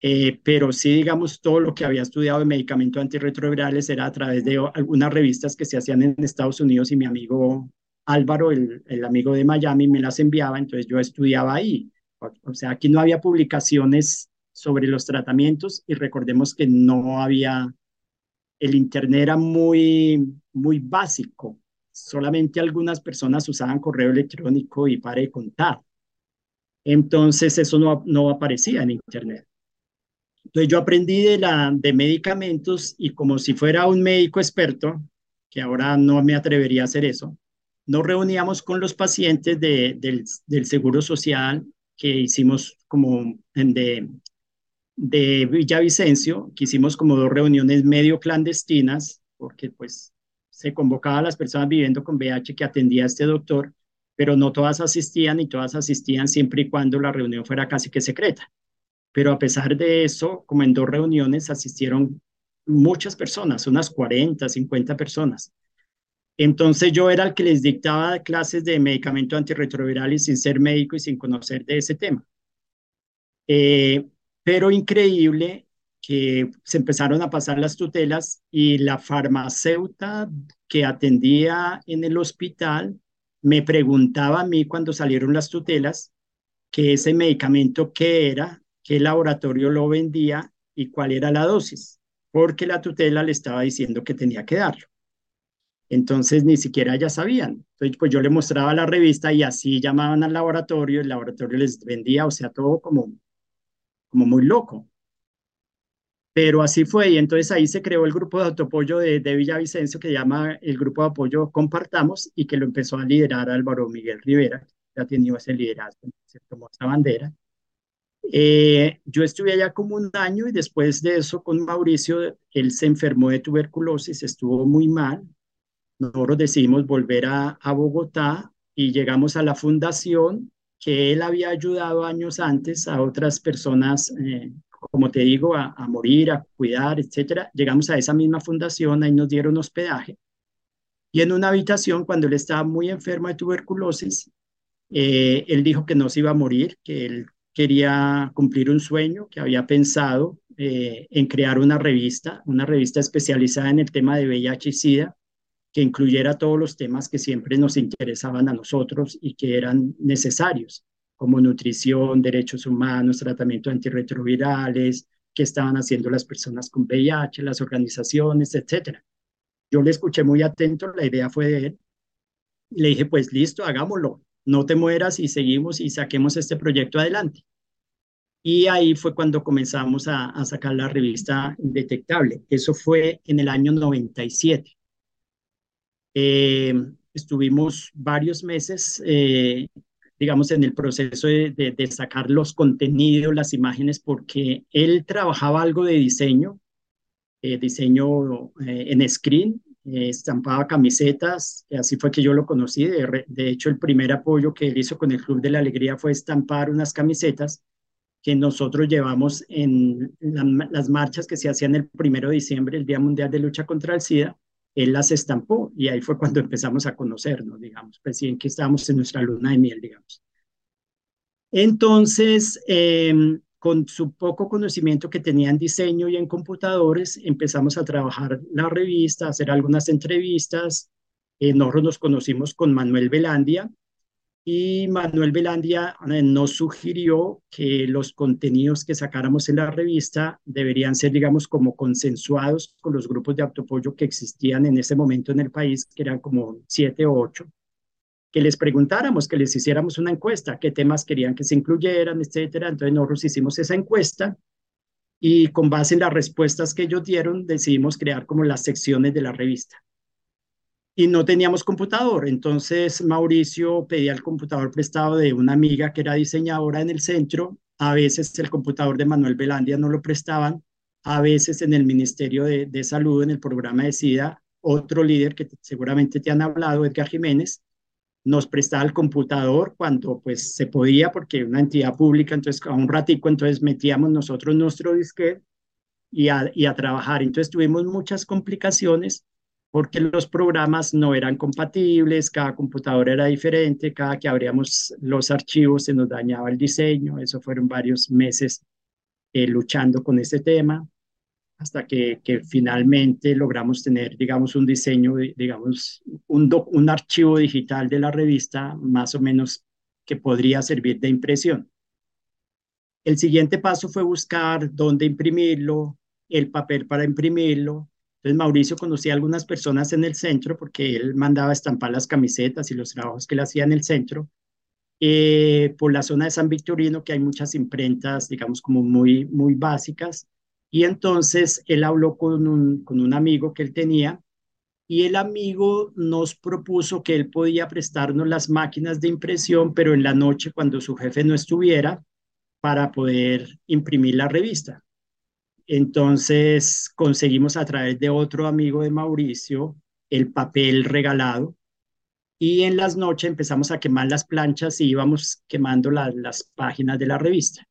[SPEAKER 2] eh, pero sí, digamos, todo lo que había estudiado de medicamentos antirretrovirales era a través de algunas revistas que se hacían en Estados Unidos y mi amigo Álvaro, el, el amigo de Miami, me las enviaba, entonces yo estudiaba ahí. O, sea, aquí no había publicaciones sobre los tratamientos y recordemos que no había, el Internet era muy, muy básico. Solamente algunas personas usaban correo electrónico y para contar. Entonces eso no, no aparecía en Internet. Entonces yo aprendí de, la, de medicamentos y como si fuera un médico experto, que ahora no me atrevería a hacer eso, nos reuníamos con los pacientes de, del, del, Seguro Social que hicimos como de, de Villavicencio, que hicimos como dos reuniones medio clandestinas, porque pues se convocaba a las personas viviendo con VIH que atendía a este doctor, pero no todas asistían y todas asistían siempre y cuando la reunión fuera casi que secreta. Pero a pesar de eso, como en dos reuniones asistieron muchas personas, unas 40, 50 personas. Entonces yo era el que les dictaba clases de medicamento antirretroviral y sin ser médico y sin conocer de ese tema. Eh, pero increíble que se empezaron a pasar las tutelas y la farmacéutica que atendía en el hospital me preguntaba a mí cuando salieron las tutelas que ese medicamento qué era, qué laboratorio lo vendía y cuál era la dosis, porque la tutela le estaba diciendo que tenía que darlo. Entonces ni siquiera ya sabían. Entonces pues yo le mostraba la revista y así llamaban al laboratorio, el laboratorio les vendía, o sea, todo como, como muy loco. Pero así fue y entonces ahí se creó el grupo de autoapoyo de, de Villavicencio que llama el grupo de apoyo Compartamos y que lo empezó a liderar Álvaro Miguel Rivera, ya ha tenido ese liderazgo, se tomó esa bandera. Eh, yo estuve allá como un año y después de eso con Mauricio, él se enfermó de tuberculosis, estuvo muy mal, nosotros decidimos volver a, Bogotá y llegamos a la fundación que él había ayudado años antes a otras personas, eh, como te digo, a, morir, a cuidar, etcétera. Llegamos a esa misma fundación, ahí nos dieron hospedaje. Y en una habitación, cuando él estaba muy enfermo de tuberculosis, eh, él dijo que no se iba a morir, que él quería cumplir un sueño, que había pensado eh, en crear una revista, una revista especializada en el tema de VIH y SIDA, que incluyera todos los temas que siempre nos interesaban a nosotros y que eran necesarios, como nutrición, derechos humanos, tratamiento antirretrovirales, qué estaban haciendo las personas con VIH, las organizaciones, etc. Yo le escuché muy atento, la idea fue de él. Le dije, pues listo, hagámoslo, no te mueras y seguimos y saquemos este proyecto adelante. Y ahí fue cuando comenzamos a, sacar la revista Indetectable. Eso fue en el año 97. Eh, estuvimos varios meses, eh, digamos, en el proceso de, sacar los contenidos, las imágenes, porque él trabajaba algo de diseño, eh, diseño en screen, estampaba camisetas, y así fue que yo lo conocí. De, hecho, el primer apoyo que él hizo con el Club de la Alegría fue estampar unas camisetas que nosotros llevamos en las marchas que se hacían el primero de diciembre, el Día Mundial de Lucha contra el SIDA él las estampó y ahí fue cuando empezamos a conocernos, digamos, pues sí, en que estábamos en nuestra luna de miel, digamos. Entonces, em, con su poco conocimiento que tenía en diseño y en computadores, empezamos a trabajar la revista, hacer algunas entrevistas. Eh, nosotros nos conocimos con Manuel Velandia, y Manuel Velandia eh, nos sugirió que los contenidos que sacáramos en la revista deberían ser, digamos, como consensuados con los grupos de autoapoyo que existían en ese momento en el país, que eran como siete o ocho, que les preguntáramos, que les hiciéramos una encuesta, qué temas querían que se incluyeran, etcétera. Entonces nosotros hicimos esa encuesta y con base en las respuestas que ellos dieron, decidimos crear como las secciones de la revista y no teníamos computador. Entonces Mauricio pedía el computador prestado de una amiga que era diseñadora en el centro. A veces el computador de Manuel Velandia no lo prestaban. A veces en el Ministerio de, Salud, en el programa de SIDA, otro líder que seguramente te han hablado, Edgar Jiménez, nos prestaba el computador cuando pues se podía, porque una entidad pública, entonces a un ratico, entonces metíamos nosotros nuestro disquete y a, trabajar. Entonces tuvimos muchas complicaciones porque los programas no eran compatibles, cada computadora era diferente, cada que abríamos los archivos se nos dañaba el diseño, eso fueron varios meses eh, luchando con ese tema, hasta que, finalmente logramos tener, digamos, un diseño, digamos, un, un archivo digital de la revista más o menos que podría servir de impresión. El siguiente paso fue buscar dónde imprimirlo, el papel para imprimirlo, entonces Mauricio conocía a algunas personas en el centro porque él mandaba estampar las camisetas y los trabajos que él hacía en el centro. Eh, por la zona de San Victorino, que hay muchas imprentas, digamos, como muy, muy básicas. Y entonces él habló con un, amigo que él tenía y el amigo nos propuso que él podía prestarnos las máquinas de impresión, pero en la noche cuando su jefe no estuviera, para poder imprimir la revista. Entonces conseguimos a través de otro amigo de Mauricio el papel regalado y en las noches empezamos a quemar las planchas y íbamos quemando las páginas de la revista.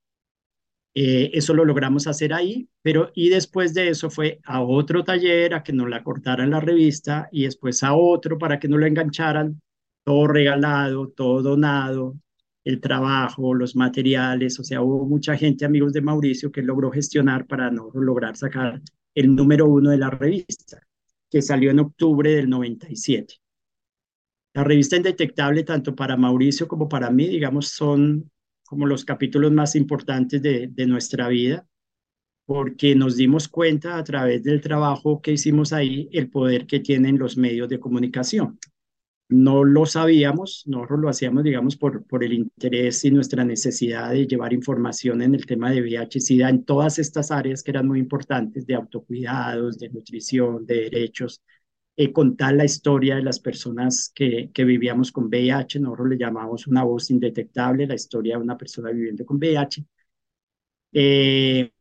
[SPEAKER 2] Eh, eso lo logramos hacer ahí, pero y después de eso fue a otro taller a que nos la cortaran la revista y después a otro para que no lo engancharan, todo regalado, todo donado, el trabajo, los materiales, o sea, hubo mucha gente, amigos de Mauricio, que logró gestionar para no lograr sacar el número uno de la revista, que salió en octubre del 97. La revista Indetectable, tanto para Mauricio como para mí, digamos, son como los capítulos más importantes de, nuestra vida, porque nos dimos cuenta a través del trabajo que hicimos ahí el poder que tienen los medios de comunicación. No lo sabíamos, nosotros lo hacíamos, digamos, por, por el interés y nuestra necesidad de llevar información en el tema de VIH-Sida en todas estas áreas que eran muy importantes, de autocuidados, de nutrición, de derechos, eh, contar la historia de las personas que, que vivíamos con VIH. Nosotros le llamamos una voz indetectable, la historia de una persona viviendo con VIH. Eh,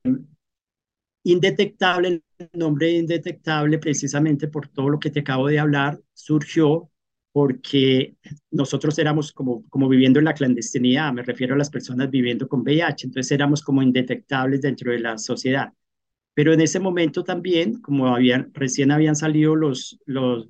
[SPEAKER 2] indetectable, el nombre indetectable, precisamente por todo lo que te acabo de hablar, surgió porque nosotros éramos como, como viviendo en la clandestinidad, me refiero a las personas viviendo con VIH, entonces éramos como indetectables dentro de la sociedad. Pero en ese momento también, como habían, recién habían salido los, los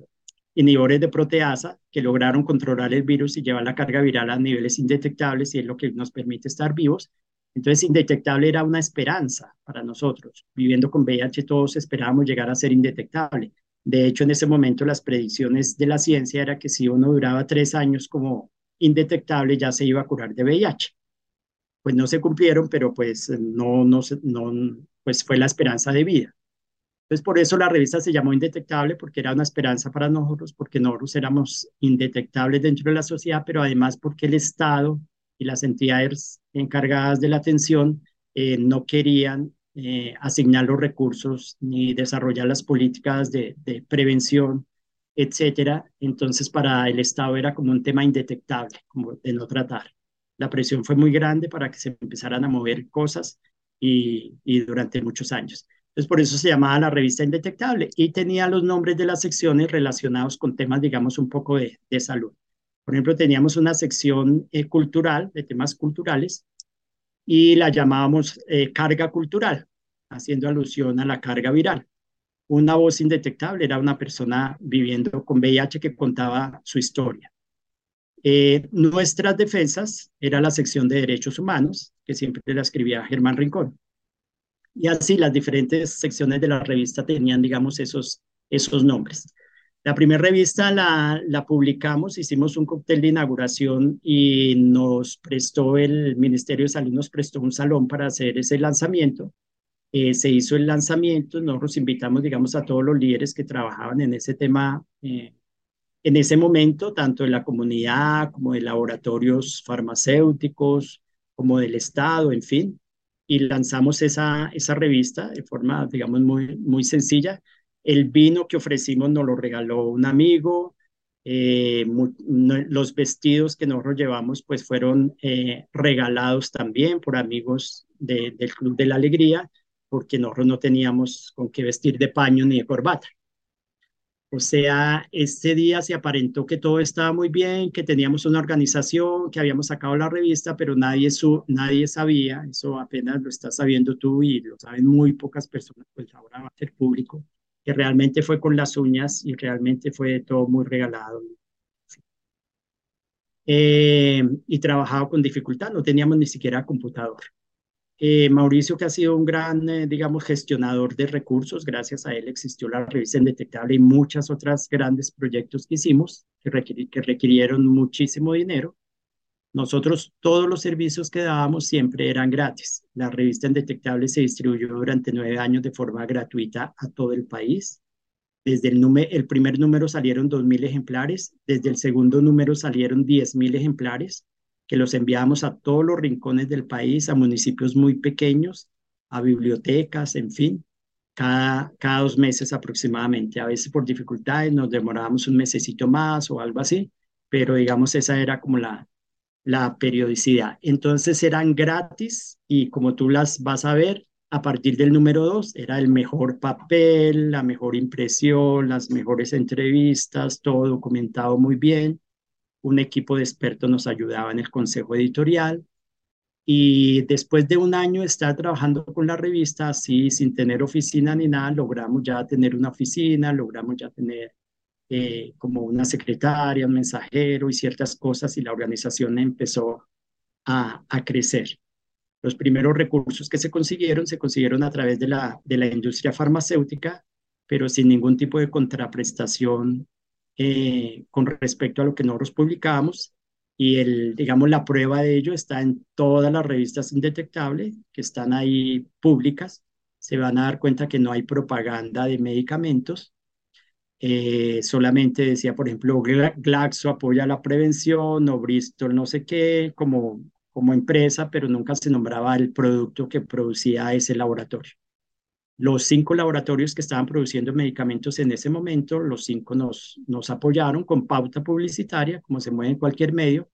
[SPEAKER 2] inhibidores de proteasa que lograron controlar el virus y llevar la carga viral a niveles indetectables y es lo que nos permite estar vivos. Entonces, indetectable era una esperanza para nosotros. Viviendo con VIH todos esperábamos llegar a ser indetectable. De hecho, en ese momento las predicciones de la ciencia era que si uno duraba tres años como indetectable ya se iba a curar de VIH. Pues no se cumplieron, pero pues no, no, no, pues fue la esperanza de vida. Entonces, por eso la revista se llamó Indetectable, porque era una esperanza para nosotros, porque nosotros éramos indetectables dentro de la sociedad, pero además porque el Estado y las entidades encargadas de la atención eh, no querían eh, asignar los recursos ni desarrollar las políticas de, de prevención, etcétera. Entonces, para el Estado era como un tema indetectable, como de no tratar. La presión fue muy grande para que se empezaran a mover cosas y, durante muchos años. Entonces, por eso se llamaba la revista Indetectable y tenía los nombres de las secciones relacionados con temas, digamos, un poco de, de salud. Por ejemplo, teníamos una sección eh, cultural, de temas culturales, y la llamábamos eh, carga cultural, haciendo alusión a la carga viral. Una voz indetectable era una persona viviendo con VIH que contaba su historia. Eh, nuestras defensas era la sección de derechos humanos, que siempre la escribía Germán Rincón. Y así las diferentes secciones de la revista tenían, digamos, esos, esos nombres. La primera revista la, la publicamos, hicimos un cóctel de inauguración y nos prestó el Ministerio de Salud, nos prestó un salón para hacer ese lanzamiento. Eh, se hizo el lanzamiento, nosotros invitamos, digamos, a todos los líderes que trabajaban en ese tema eh, en ese momento, tanto de la comunidad como de laboratorios farmacéuticos, como del Estado, en fin, y lanzamos esa, esa revista de forma, digamos, muy, muy sencilla. El vino que ofrecimos nos lo regaló un amigo, eh, los vestidos que nosotros llevamos pues fueron eh, regalados también por amigos del Club de la Alegría, porque nosotros no teníamos con qué vestir de paño ni de corbata. O sea, este día se aparentó que todo estaba muy bien, que teníamos una organización, que habíamos sacado la revista, pero nadie, su, nadie sabía, eso apenas lo estás sabiendo tú y lo saben muy pocas personas, pues ahora va a ser público, que realmente fue con las uñas y realmente fue todo muy regalado. Eh, y trabajaba con dificultad, no teníamos ni siquiera computador. Eh, Mauricio, que ha sido un gran, eh, digamos, gestionador de recursos, gracias a él existió la revista Indetectable y muchas otras grandes proyectos que hicimos que, que requirieron muchísimo dinero. Nosotros todos los servicios que dábamos siempre eran gratis. La revista Indetectable se distribuyó durante nueve años de forma gratuita a todo el país. Desde el, el primer número salieron 2.000 ejemplares, desde el segundo número salieron 10.000 ejemplares que los enviamos a todos los rincones del país, a municipios muy pequeños, a bibliotecas, en fin, cada, cada dos meses aproximadamente. A veces por dificultades nos demorábamos un mesecito más o algo así, pero digamos esa era como la, la periodicidad. Entonces eran gratis y como tú las vas a ver, a partir del número dos, era el mejor papel, la mejor impresión, las mejores entrevistas, todo documentado muy bien. Un equipo de expertos nos ayudaba en el consejo editorial. Y después de un año estar trabajando con la revista, así sin tener oficina ni nada, logramos ya tener una oficina, logramos ya tener eh, como una secretaria, un mensajero y ciertas cosas y la organización empezó a, a crecer. Los primeros recursos que se consiguieron se consiguieron a través de la, de la industria farmacéutica, pero sin ningún tipo de contraprestación eh, con respecto a lo que nosotros publicábamos. Y el, digamos, la prueba de ello está en todas las revistas indetectables que están ahí públicas. Se van a dar cuenta que no hay propaganda de medicamentos. Eh, solamente decía, por ejemplo, Glaxo apoya la prevención o Bristol no sé qué, como como empresa, pero nunca se nombraba el producto que producía ese laboratorio. Los cinco laboratorios que estaban produciendo medicamentos en ese momento, los cinco nos, nos apoyaron con pauta publicitaria, como se mueve en cualquier medio,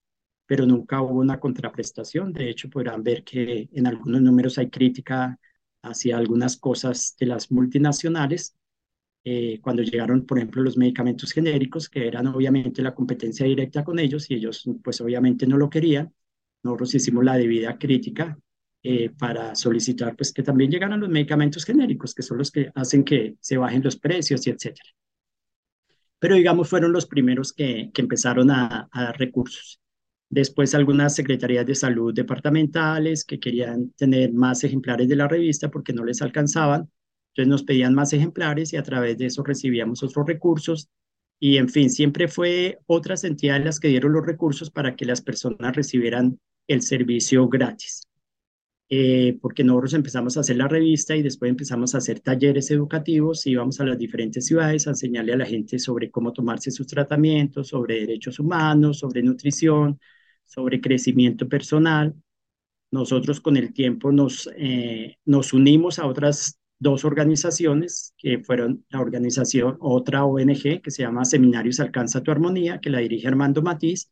[SPEAKER 2] pero nunca hubo una contraprestación. De hecho, podrán ver que en algunos números hay crítica hacia algunas cosas de las multinacionales. Eh, cuando llegaron, por ejemplo, los medicamentos genéricos, que eran obviamente la competencia directa con ellos y ellos pues obviamente no lo querían, nosotros hicimos la debida crítica eh, para solicitar pues que también llegaran los medicamentos genéricos, que son los que hacen que se bajen los precios y etcétera. Pero digamos fueron los primeros que, que empezaron a, a, dar recursos. Después algunas secretarías de salud departamentales que querían tener más ejemplares de la revista porque no les alcanzaban. Entonces nos pedían más ejemplares y a través de eso recibíamos otros recursos y en fin, siempre fue otras entidades las que dieron los recursos para que las personas recibieran el servicio gratis. Eh, porque nosotros empezamos a hacer la revista y después empezamos a hacer talleres educativos, íbamos a las diferentes ciudades a enseñarle a la gente sobre cómo tomarse sus tratamientos, sobre derechos humanos, sobre nutrición, sobre crecimiento personal. Nosotros con el tiempo nos, eh, nos unimos a otras dos organizaciones, que fueron la organización, otra ONG que se llama Seminarios Alcanza tu Armonía, que la dirige Armando Matiz,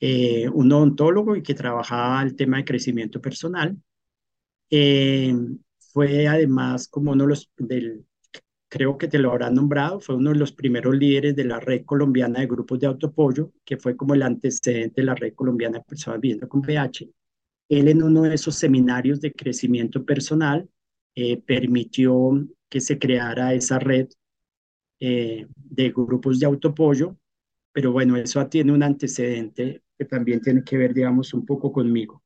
[SPEAKER 2] eh, un odontólogo y que trabajaba el tema de crecimiento personal. Eh, fue además como uno de los, creo que te lo habrán nombrado, fue uno de los primeros líderes de la red colombiana de grupos de autopollo, que fue como el antecedente de la red colombiana de personas viviendo con VIH. Él en uno de esos seminarios de crecimiento personal eh, permitió que se creara esa red eh, de grupos de autopollo, pero bueno, eso tiene un antecedente que también tiene que ver, digamos, un poco conmigo.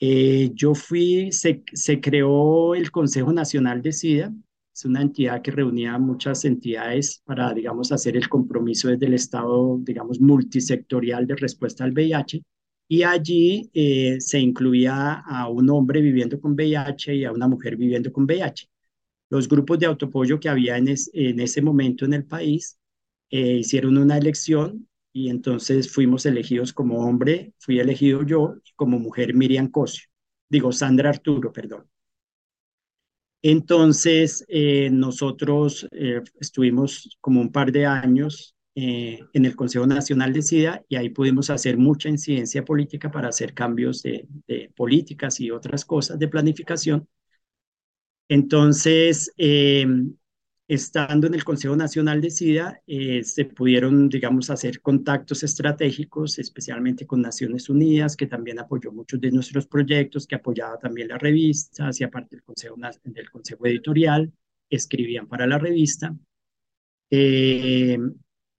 [SPEAKER 2] Eh, yo fui, se, creó el Consejo Nacional de SIDA, es una entidad que reunía muchas entidades para, digamos, hacer el compromiso desde el Estado, digamos, multisectorial de respuesta al VIH y allí eh, se incluía a un hombre viviendo con VIH y a una mujer viviendo con VIH. Los grupos de autopollo que había en, en ese momento en el país eh, hicieron una elección y entonces fuimos elegidos como hombre, fui elegido yo, y como mujer Miriam Cosio, digo Sandra Arturo, perdón. Entonces, eh, nosotros estuvimos como un par de años eh, en el Consejo Nacional de SIDA y ahí pudimos hacer mucha incidencia política para hacer cambios de, políticas y otras cosas de planificación. Entonces, eh, estando en el Consejo Nacional de SIDA, eh, se pudieron, digamos, hacer contactos estratégicos, especialmente con Naciones Unidas, que también apoyó muchos de nuestros proyectos, que apoyaba también la revista, hacía parte del Consejo, del consejo Editorial, escribían para la revista. Eh,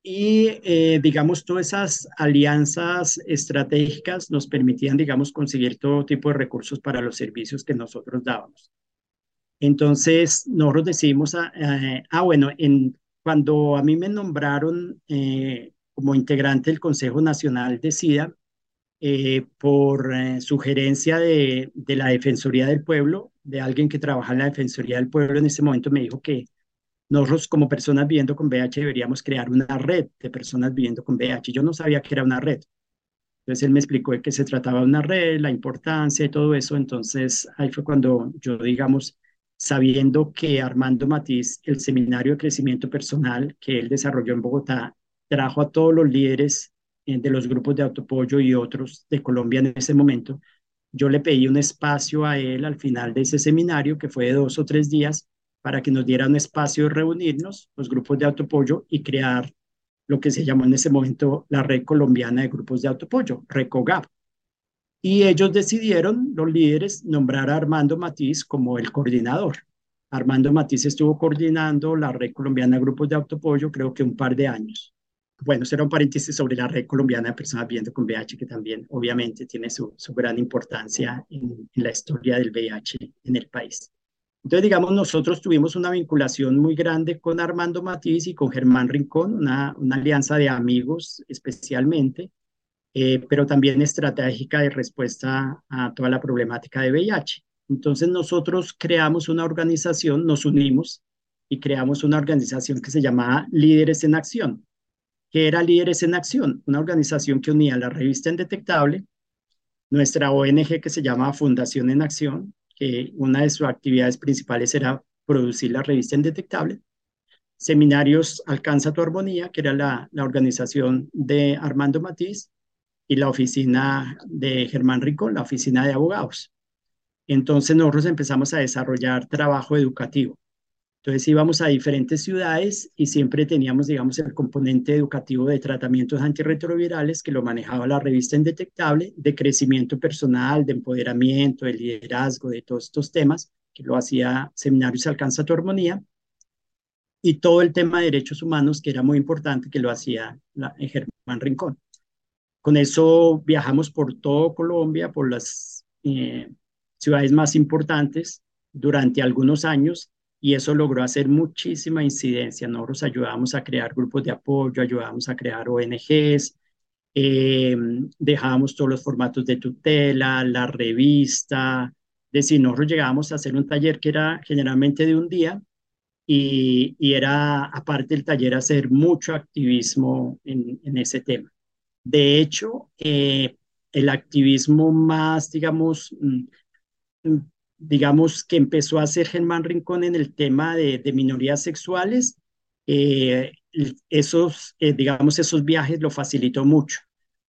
[SPEAKER 2] y, eh, digamos, todas esas alianzas estratégicas nos permitían, digamos, conseguir todo tipo de recursos para los servicios que nosotros dábamos. Entonces, nosotros decidimos, ah, eh, ah bueno, en, cuando a mí me nombraron eh, como integrante del Consejo Nacional de SIDA, por sugerencia de, de la Defensoría del Pueblo, de alguien que trabaja en la Defensoría del Pueblo en ese momento, me dijo que nosotros como personas viviendo con VIH deberíamos crear una red de personas viviendo con VIH. Yo no sabía que era una red. Entonces él me explicó de que se trataba de una red, la importancia y todo eso. Entonces ahí fue cuando yo, digamos, sabiendo que Armando Matiz, el seminario de crecimiento personal que él desarrolló en Bogotá, trajo a todos los líderes eh, de los grupos de autopollo y otros de Colombia en ese momento, yo le pedí un espacio a él al final de ese seminario, que fue de dos o tres días, para que nos diera un espacio de reunirnos, los grupos de autopollo, y crear lo que se llamó en ese momento la Red Colombiana de Grupos de Autopollo, RECOGAP. Y ellos decidieron, los líderes, nombrar a Armando Matiz como el coordinador. Armando Matiz estuvo coordinando la Red Colombiana de Grupos de Autopollo creo que un par de años. Bueno, será un paréntesis sobre la Red Colombiana de Personas Viviendo con VIH, que también obviamente tiene su, gran importancia en, la historia del VIH en el país. Entonces, digamos, nosotros tuvimos una vinculación muy grande con Armando Matiz y con Germán Rincón, una alianza de amigos especialmente, eh, pero también estratégica de respuesta a toda la problemática de VIH. Entonces, nosotros creamos una organización, nos unimos y creamos una organización que se llamaba Líderes en Acción, que era Líderes en Acción, una organización que unía la revista Indetectable, nuestra ONG que se llama Fundación en Acción, que una de sus actividades principales era producir la revista Indetectable. Seminarios Alcanza tu Armonía, que era la, la organización de Armando Matiz, y la oficina de Germán Rico, la oficina de abogados. Entonces nosotros empezamos a desarrollar trabajo educativo. Entonces íbamos a diferentes ciudades y siempre teníamos, digamos, el componente educativo de tratamientos antirretrovirales que lo manejaba la revista Indetectable, de crecimiento personal, de empoderamiento, de liderazgo, de todos estos temas, que lo hacía Seminarios Alcanza tu Armonía, y todo el tema de derechos humanos, que era muy importante, que lo hacía la, Germán Rincón. Con eso viajamos por todo Colombia, por las eh, ciudades más importantes durante algunos años y eso logró hacer muchísima incidencia. Nosotros ayudamos a crear grupos de apoyo, ayudamos a crear ONGs, eh, dejábamos todos los formatos de tutela, la revista, de si nosotros llegábamos a hacer un taller que era generalmente de un día y, era, aparte del taller, hacer mucho activismo en ese tema. De hecho, eh, el activismo más, digamos, mm, mm, digamos, que empezó a hacer Germán Rincón en el tema de, minorías sexuales, eh, esos, eh, digamos, esos viajes lo facilitó mucho,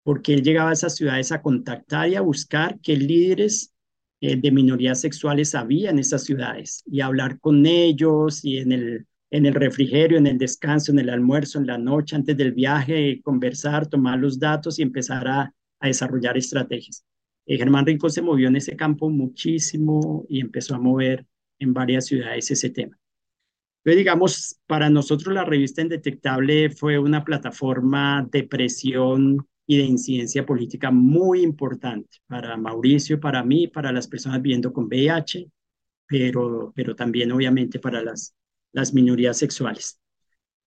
[SPEAKER 2] porque él llegaba a esas ciudades a contactar y a buscar qué líderes de minorías sexuales había en esas ciudades y hablar con ellos y en el, en el refrigerio, en el descanso, en el almuerzo, en la noche, antes del viaje, conversar, tomar los datos y empezar a, a desarrollar estrategias. Eh, Germán Rincón se movió en ese campo muchísimo y empezó a mover en varias ciudades ese tema. Entonces, digamos, para nosotros la revista Indetectable fue una plataforma de presión y de incidencia política muy importante para Mauricio, para mí, para las personas viviendo con VIH, pero, pero también obviamente para las, las minorías sexuales.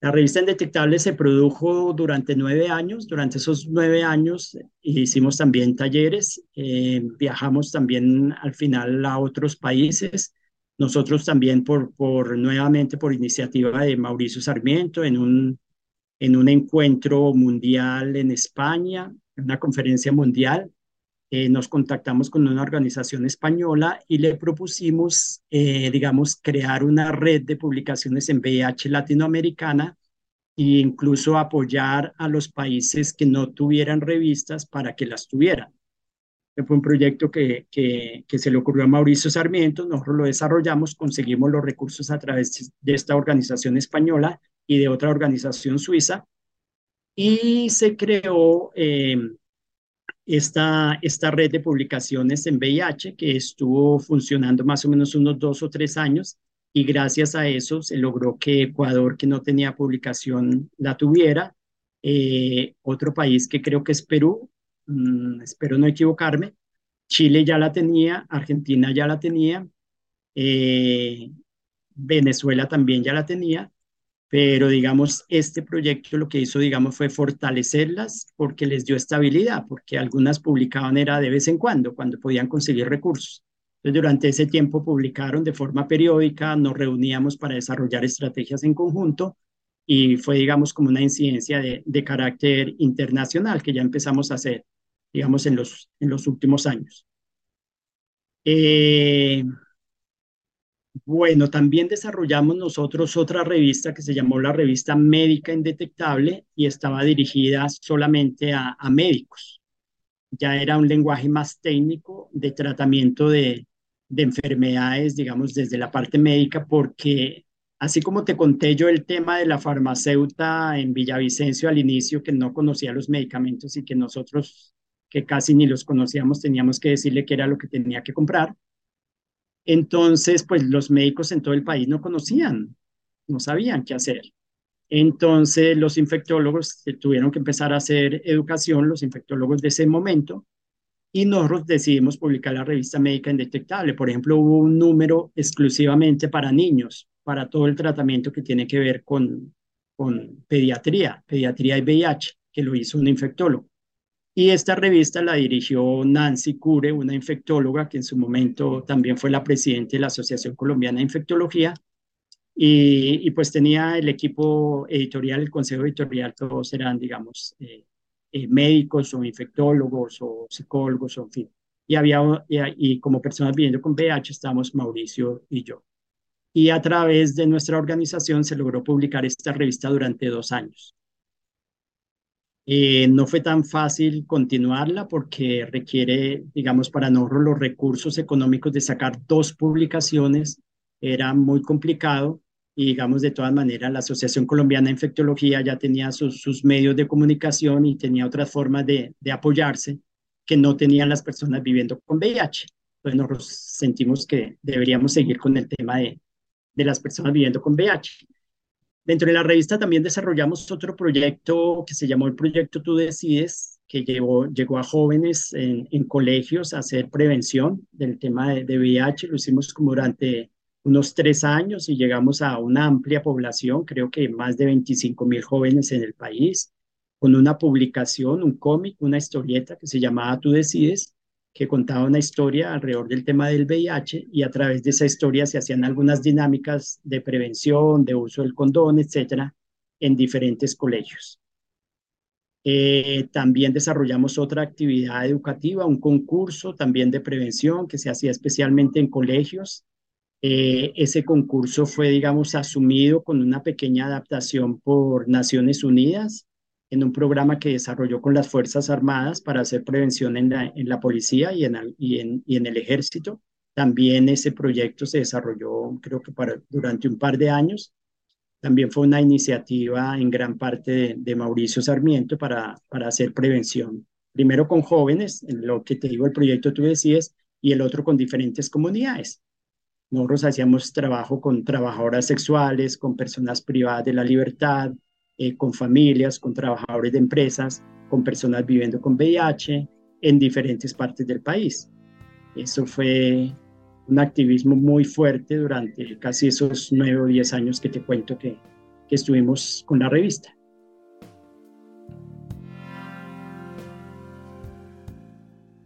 [SPEAKER 2] La revista Indetectable se produjo durante nueve años. Durante esos nueve años hicimos también talleres, eh, viajamos también al final a otros países. Nosotros también por, por nuevamente por iniciativa de Mauricio Sarmiento en un, en un encuentro mundial en España, una conferencia mundial, eh, nos contactamos con una organización española y le propusimos, eh, digamos, crear una red de publicaciones en VIH latinoamericana e incluso apoyar a los países que no tuvieran revistas para que las tuvieran. Fue un proyecto que, que, se le ocurrió a Mauricio Sarmiento, nosotros lo desarrollamos, conseguimos los recursos a través de esta organización española y de otra organización suiza, y se creó eh, esta, esta red de publicaciones en VIH que estuvo funcionando más o menos unos dos o tres años y gracias a eso se logró que Ecuador, que no tenía publicación, la tuviera. Eh, otro país que creo que es Perú, mm, espero no equivocarme, Chile ya la tenía, Argentina ya la tenía, eh, Venezuela también ya la tenía, pero digamos, este proyecto lo que hizo, digamos, fue fortalecerlas porque les dio estabilidad, porque algunas publicaban era de vez en cuando, cuando podían conseguir recursos. Entonces, durante ese tiempo publicaron de forma periódica, nos reuníamos para desarrollar estrategias en conjunto y fue, digamos, como una incidencia de, de carácter internacional que ya empezamos a hacer, digamos, en los, en los últimos años. Eh, bueno, también desarrollamos nosotros otra revista que se llamó la revista Médica Indetectable y estaba dirigida solamente a, médicos. Ya era un lenguaje más técnico, de tratamiento de, de enfermedades, digamos, desde la parte médica, porque así como te conté yo el tema de la farmacéutica en Villavicencio al inicio, que no conocía los medicamentos y que nosotros, que casi ni los conocíamos, teníamos que decirle qué era lo que tenía que comprar. Entonces, pues los médicos en todo el país no conocían, no sabían qué hacer. Entonces, los infectólogos tuvieron que empezar a hacer educación, los infectólogos de ese momento, y nosotros decidimos publicar la revista médica indetectable. Por ejemplo, hubo un número exclusivamente para niños, para todo el tratamiento que tiene que ver con, con pediatría, pediatría y VIH, que lo hizo un infectólogo. Y esta revista la dirigió Nancy Cure, una infectóloga que en su momento también fue la presidenta de la Asociación Colombiana de Infectología. Y, pues tenía el equipo editorial, el consejo editorial, todos eran, digamos, eh, eh, médicos o infectólogos o psicólogos, o en fin. Y, había, y, como personas viviendo con VIH estábamos Mauricio y yo. Y a través de nuestra organización se logró publicar esta revista durante dos años. Eh, no fue tan fácil continuarla porque requiere, digamos, para nosotros los recursos económicos de sacar dos publicaciones era muy complicado y digamos de todas maneras la Asociación Colombiana de Infectología ya tenía sus, medios de comunicación y tenía otras formas de, apoyarse que no tenían las personas viviendo con VIH. Entonces nosotros sentimos que deberíamos seguir con el tema de, de las personas viviendo con VIH. Dentro de la revista también desarrollamos otro proyecto que se llamó el Proyecto Tú Decides, que llegó, llegó a jóvenes en, en colegios a hacer prevención del tema de, de VIH. Lo hicimos como durante unos tres años y llegamos a una amplia población, creo que más de 25 mil jóvenes en el país, con una publicación, un cómic, una historieta que se llamaba Tú decides, que contaba una historia alrededor del tema del VIH y a través de esa historia se hacían algunas dinámicas de prevención, de uso del condón, etcétera, en diferentes colegios. Eh, también desarrollamos otra actividad educativa, un concurso también de prevención que se hacía especialmente en colegios eh, ese concurso fue, digamos, asumido con una pequeña adaptación por Naciones Unidas en un programa que desarrolló con las Fuerzas Armadas para hacer prevención en la, policía y en, el ejército. También ese proyecto se desarrolló, creo que durante un par de años. También fue una iniciativa en gran parte de, de Mauricio Sarmiento para, para hacer prevención. Primero con jóvenes, en lo que te digo, el proyecto tú decías, y el otro con diferentes comunidades. Nosotros hacíamos trabajo con trabajadoras sexuales, con personas privadas de la libertad, eh, con familias, con trabajadores de empresas, con personas viviendo con VIH en diferentes partes del país. Eso fue un activismo muy fuerte durante casi esos nueve o diez años que te cuento que, que estuvimos con la revista.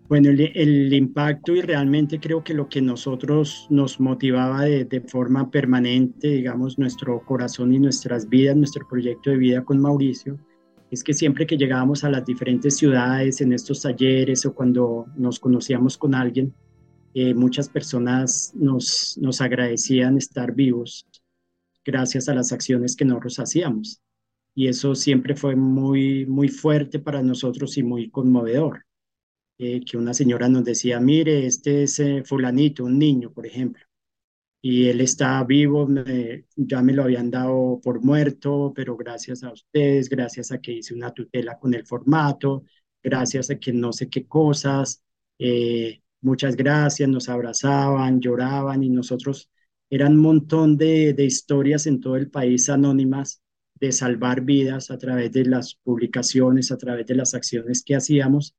[SPEAKER 2] Bueno, el, impacto y realmente creo que lo que nosotros nos motivaba de, forma permanente, digamos, nuestro corazón y nuestras vidas, nuestro proyecto de vida con Mauricio, es que siempre que llegábamos a las diferentes ciudades, en estos talleres o cuando nos conocíamos con alguien, eh, muchas personas nos, nos agradecían estar vivos gracias a las acciones que nosotros hacíamos. Y eso siempre fue muy, muy fuerte para nosotros y muy conmovedor. Eh, que una señora nos decía, mire, este es eh, fulanito, un niño, por ejemplo, y él está vivo, ya me lo habían dado por muerto, pero gracias a ustedes, gracias a que hice una tutela con el formato, gracias a que no sé qué cosas, eh, muchas gracias, nos abrazaban, lloraban y nosotros, eran un montón de, de historias en todo el país anónimas de salvar vidas a través de las publicaciones, a través de las acciones que hacíamos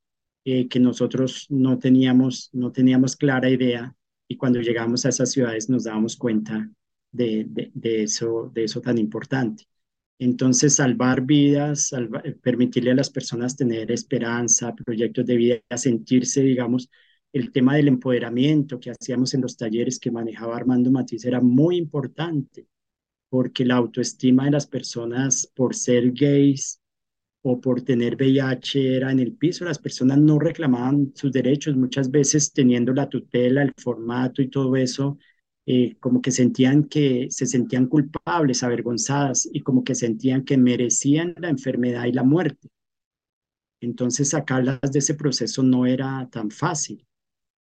[SPEAKER 2] eh, que nosotros no teníamos, no teníamos clara idea y cuando llegamos a esas ciudades nos dábamos cuenta de, de, eso, de eso tan importante. Entonces, salvar vidas, permitirle a las personas tener esperanza, proyectos de vida, sentirse, digamos, el tema del empoderamiento que hacíamos en los talleres que manejaba Armando Matiz era muy importante, porque la autoestima de las personas por ser gays o por tener VIH era en el piso, las personas no reclamaban sus derechos, muchas veces teniendo la tutela, el formato y todo eso, eh, como que sentían que se sentían culpables, avergonzadas y como que sentían que merecían la enfermedad y la muerte. Entonces sacarlas de ese proceso no era tan fácil.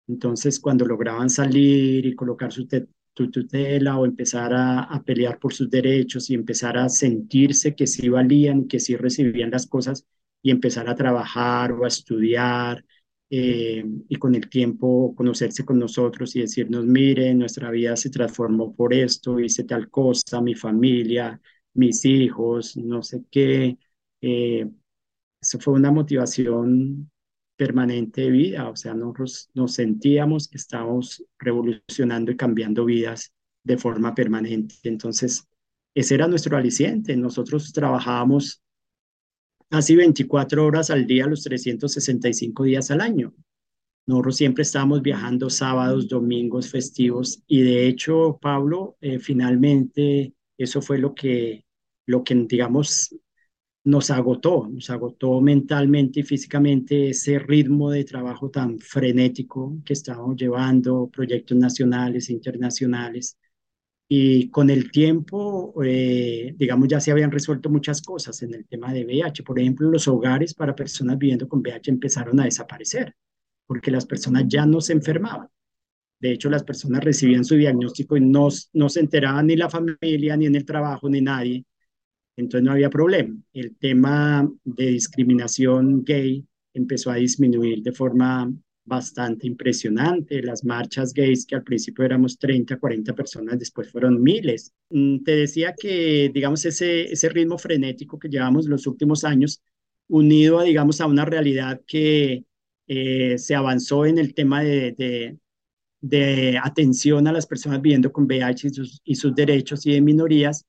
[SPEAKER 2] Entonces, cuando lograban salir y colocar su tutela o empezar a, a, pelear por sus derechos y empezar a sentirse que sí valían, que sí recibían las cosas y empezar a trabajar o a estudiar eh, y con el tiempo conocerse con nosotros y decirnos, mire, nuestra vida se transformó por esto, hice tal cosa, mi familia, mis hijos, no sé qué. Eh, eso fue una motivación permanente de vida, o sea, nosotros nos sentíamos que estábamos revolucionando y cambiando vidas de forma permanente. Entonces, ese era nuestro aliciente. Nosotros trabajábamos casi 24 horas al día, los 365 días al año. Nosotros siempre estábamos viajando sábados, domingos, festivos y de hecho, Pablo, eh, finalmente eso fue lo que, lo que, digamos, nos agotó, nos agotó mentalmente y físicamente ese ritmo de trabajo tan frenético que estábamos llevando, proyectos nacionales e internacionales. Y con el tiempo, eh, digamos, ya se habían resuelto muchas cosas en el tema de VIH. Por ejemplo, los hogares para personas viviendo con VIH empezaron a desaparecer porque las personas ya no se enfermaban. De hecho, las personas recibían su diagnóstico y no, no se enteraban ni la familia, ni en el trabajo, ni nadie. Entonces no había problema. El tema de discriminación gay empezó a disminuir de forma bastante impresionante. Las marchas gays, que al principio éramos 30, 40 personas, después fueron miles. Mm, te decía que, digamos, ese, ese ritmo frenético que llevamos los últimos años, unido a, digamos, a una realidad que eh, se avanzó en el tema de, de, atención a las personas viviendo con VIH y sus, y sus derechos y de minorías,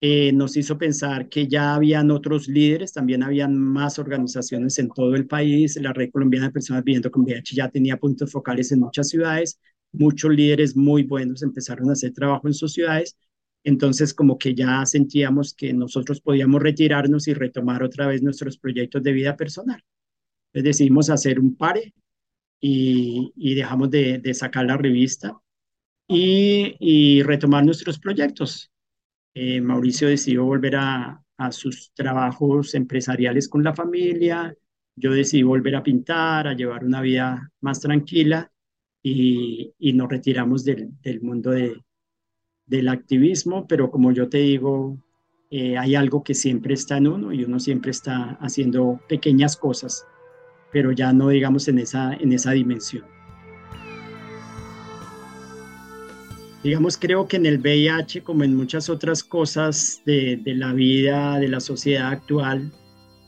[SPEAKER 2] eh, nos hizo pensar que ya habían otros líderes, también habían más organizaciones en todo el país. La Red Colombiana de Personas Viviendo con VIH ya tenía puntos focales en muchas ciudades. Muchos líderes muy buenos empezaron a hacer trabajo en sus ciudades. Entonces, como que ya sentíamos que nosotros podíamos retirarnos y retomar otra vez nuestros proyectos de vida personal. Entonces decidimos hacer un pare y, dejamos de, sacar la revista y retomar nuestros proyectos. Eh, Mauricio decidió volver a, sus trabajos empresariales con la familia, yo decidí volver a pintar, a llevar una vida más tranquila y, nos retiramos del, mundo del activismo, pero como yo te digo, eh, hay algo que siempre está en uno y uno siempre está haciendo pequeñas cosas, pero ya no digamos en esa, en esa dimensión. Digamos, creo que en el VIH, como en muchas otras cosas de, la vida, de la sociedad actual,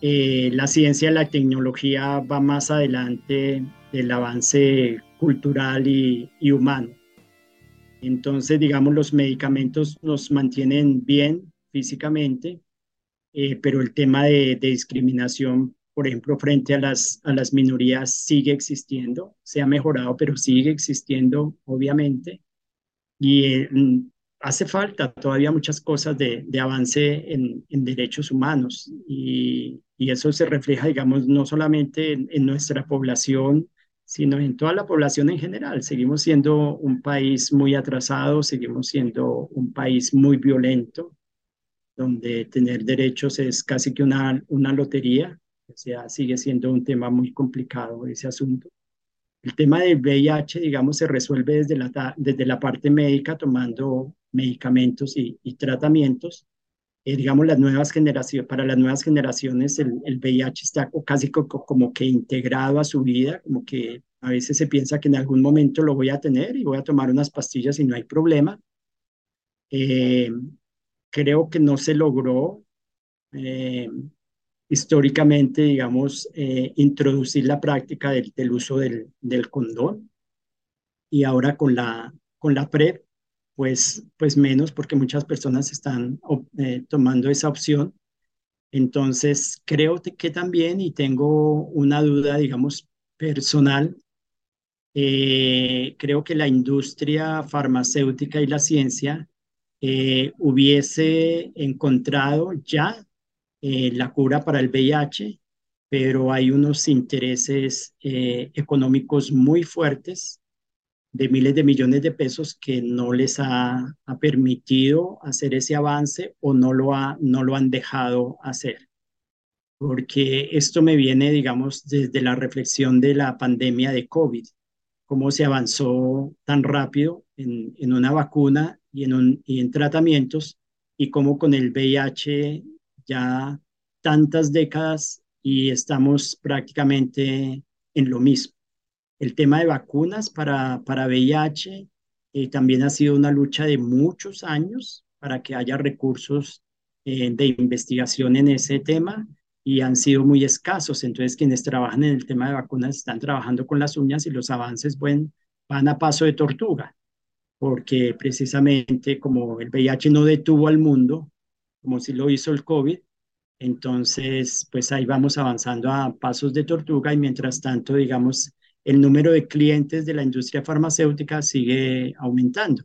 [SPEAKER 2] eh, la ciencia y la tecnología va más adelante del avance cultural y, humano. Entonces, digamos, los medicamentos nos mantienen bien físicamente, eh, pero el tema de, discriminación, por ejemplo, frente a las, a las minorías sigue existiendo, se ha mejorado, pero sigue existiendo, obviamente. Y mm, hace falta todavía muchas cosas de, avance en, derechos humanos y, y, eso se refleja, digamos, no solamente en, en, nuestra población, sino en toda la población en general. Seguimos siendo un país muy atrasado, seguimos siendo un país muy violento, donde tener derechos es casi que una, una lotería, o sea, sigue siendo un tema muy complicado ese asunto. El tema del VIH, digamos, se resuelve desde la, desde la parte médica, tomando medicamentos y, tratamientos. Eh, digamos, las nuevas generaciones, para las nuevas generaciones, el, el VIH está casi como que integrado a su vida, como que a veces se piensa que en algún momento lo voy a tener y voy a tomar unas pastillas y no hay problema. Eh, creo que no se logró eh, históricamente, digamos, eh, introducir la práctica del, uso del, del, condón. Y ahora con la, con la PrEP, pues, pues menos, porque muchas personas están eh, tomando esa opción. Entonces, creo que también, y tengo una duda, digamos, personal, eh, creo que la industria farmacéutica y la ciencia hubiese encontrado ya eh, la cura para el VIH, pero hay unos intereses eh, económicos muy fuertes de miles de millones de pesos que no les ha, permitido hacer ese avance o no lo, ha, no lo han dejado hacer. Porque esto me viene, digamos, desde la reflexión de la pandemia de COVID. cómo se avanzó tan rápido en, en una vacuna y en, un, y en tratamientos y cómo con el VIH ya tantas décadas y estamos prácticamente en lo mismo. El tema de vacunas para, para VIH eh, también ha sido una lucha de muchos años para que haya recursos eh, de investigación en ese tema y han sido muy escasos. Entonces, quienes trabajan en el tema de vacunas están trabajando con las uñas y los avances van a paso de tortuga, porque precisamente como el VIH no detuvo al mundo, como si lo hizo el COVID, entonces, pues ahí vamos avanzando a pasos de tortuga y mientras tanto, digamos, el número de clientes de la industria farmacéutica sigue aumentando.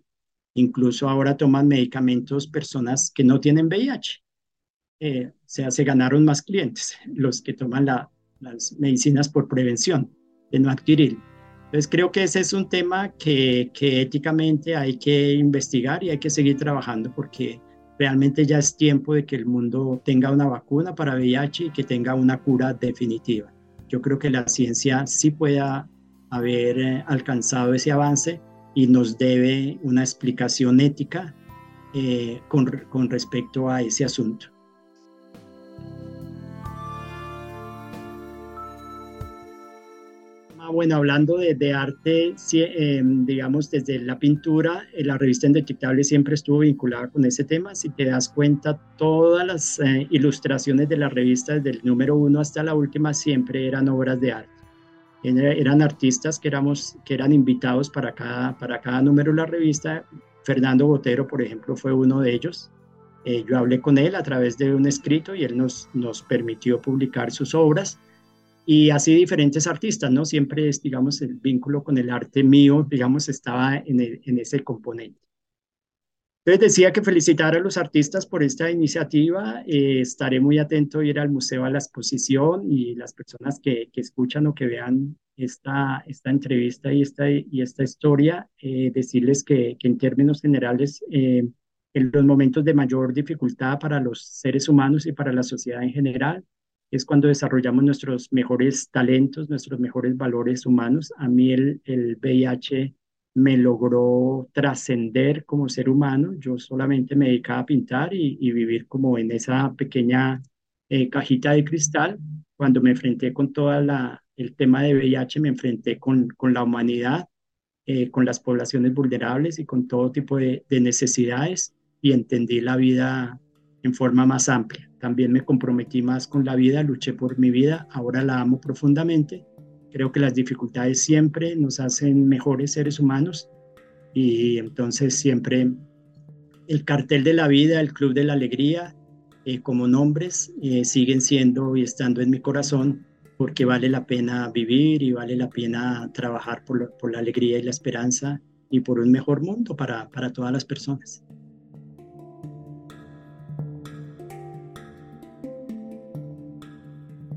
[SPEAKER 2] Incluso ahora toman medicamentos personas que no tienen VIH. Eh, o sea, se ganaron más clientes los que toman las medicinas por prevención de no adquirir. Entonces creo que ese es un tema que, que éticamente hay que investigar y hay que seguir trabajando porque realmente ya es tiempo de que el mundo tenga una vacuna para VIH y que tenga una cura definitiva. Yo creo que la ciencia sí puede haber eh, alcanzado ese avance y nos debe una explicación ética eh, con, con respecto a ese asunto. Bueno, hablando de, arte, em, digamos, desde la pintura, eh, la revista Indetectable siempre estuvo vinculada con ese tema. Si te das cuenta, todas las eh, ilustraciones de la revista, desde el número uno hasta la última, siempre eran obras de arte. Eran artistas que, éramos, que eran invitados para cada, para cada número de la revista. Fernando Botero, por ejemplo, fue uno de ellos. Eh, yo hablé con él a través de un escrito y él nos, nos permitió publicar sus obras y así diferentes artistas, ¿no? Siempre es, digamos, el vínculo con el arte mío, digamos, estaba en, en ese componente. Entonces decía que felicitar a los artistas por esta iniciativa. Eh, estaré muy atento a ir al museo a la exposición y las personas que, que escuchan o que vean esta, esta entrevista y esta, y esta historia, eh, decirles que, que, en términos generales, eh, en los momentos de mayor dificultad para los seres humanos y para la sociedad en general, es cuando desarrollamos nuestros mejores talentos, nuestros mejores valores humanos. A mí el, el VIH me logró trascender como ser humano. Yo solamente me dedicaba a pintar y, vivir como en esa pequeña eh, cajita de cristal. Cuando me enfrenté con todo el tema de VIH, me enfrenté con, la humanidad, eh, con las poblaciones vulnerables y con todo tipo de necesidades y entendí la vida en forma más amplia. También me comprometí más con la vida, luché por mi vida, ahora la amo profundamente. Creo que las dificultades siempre nos hacen mejores seres humanos y entonces siempre el cartel de la vida, el club de la alegría, eh, como nombres, eh, siguen siendo y estando en mi corazón porque vale la pena vivir y vale la pena trabajar por, por la alegría y la esperanza y por un mejor mundo para, para todas las personas.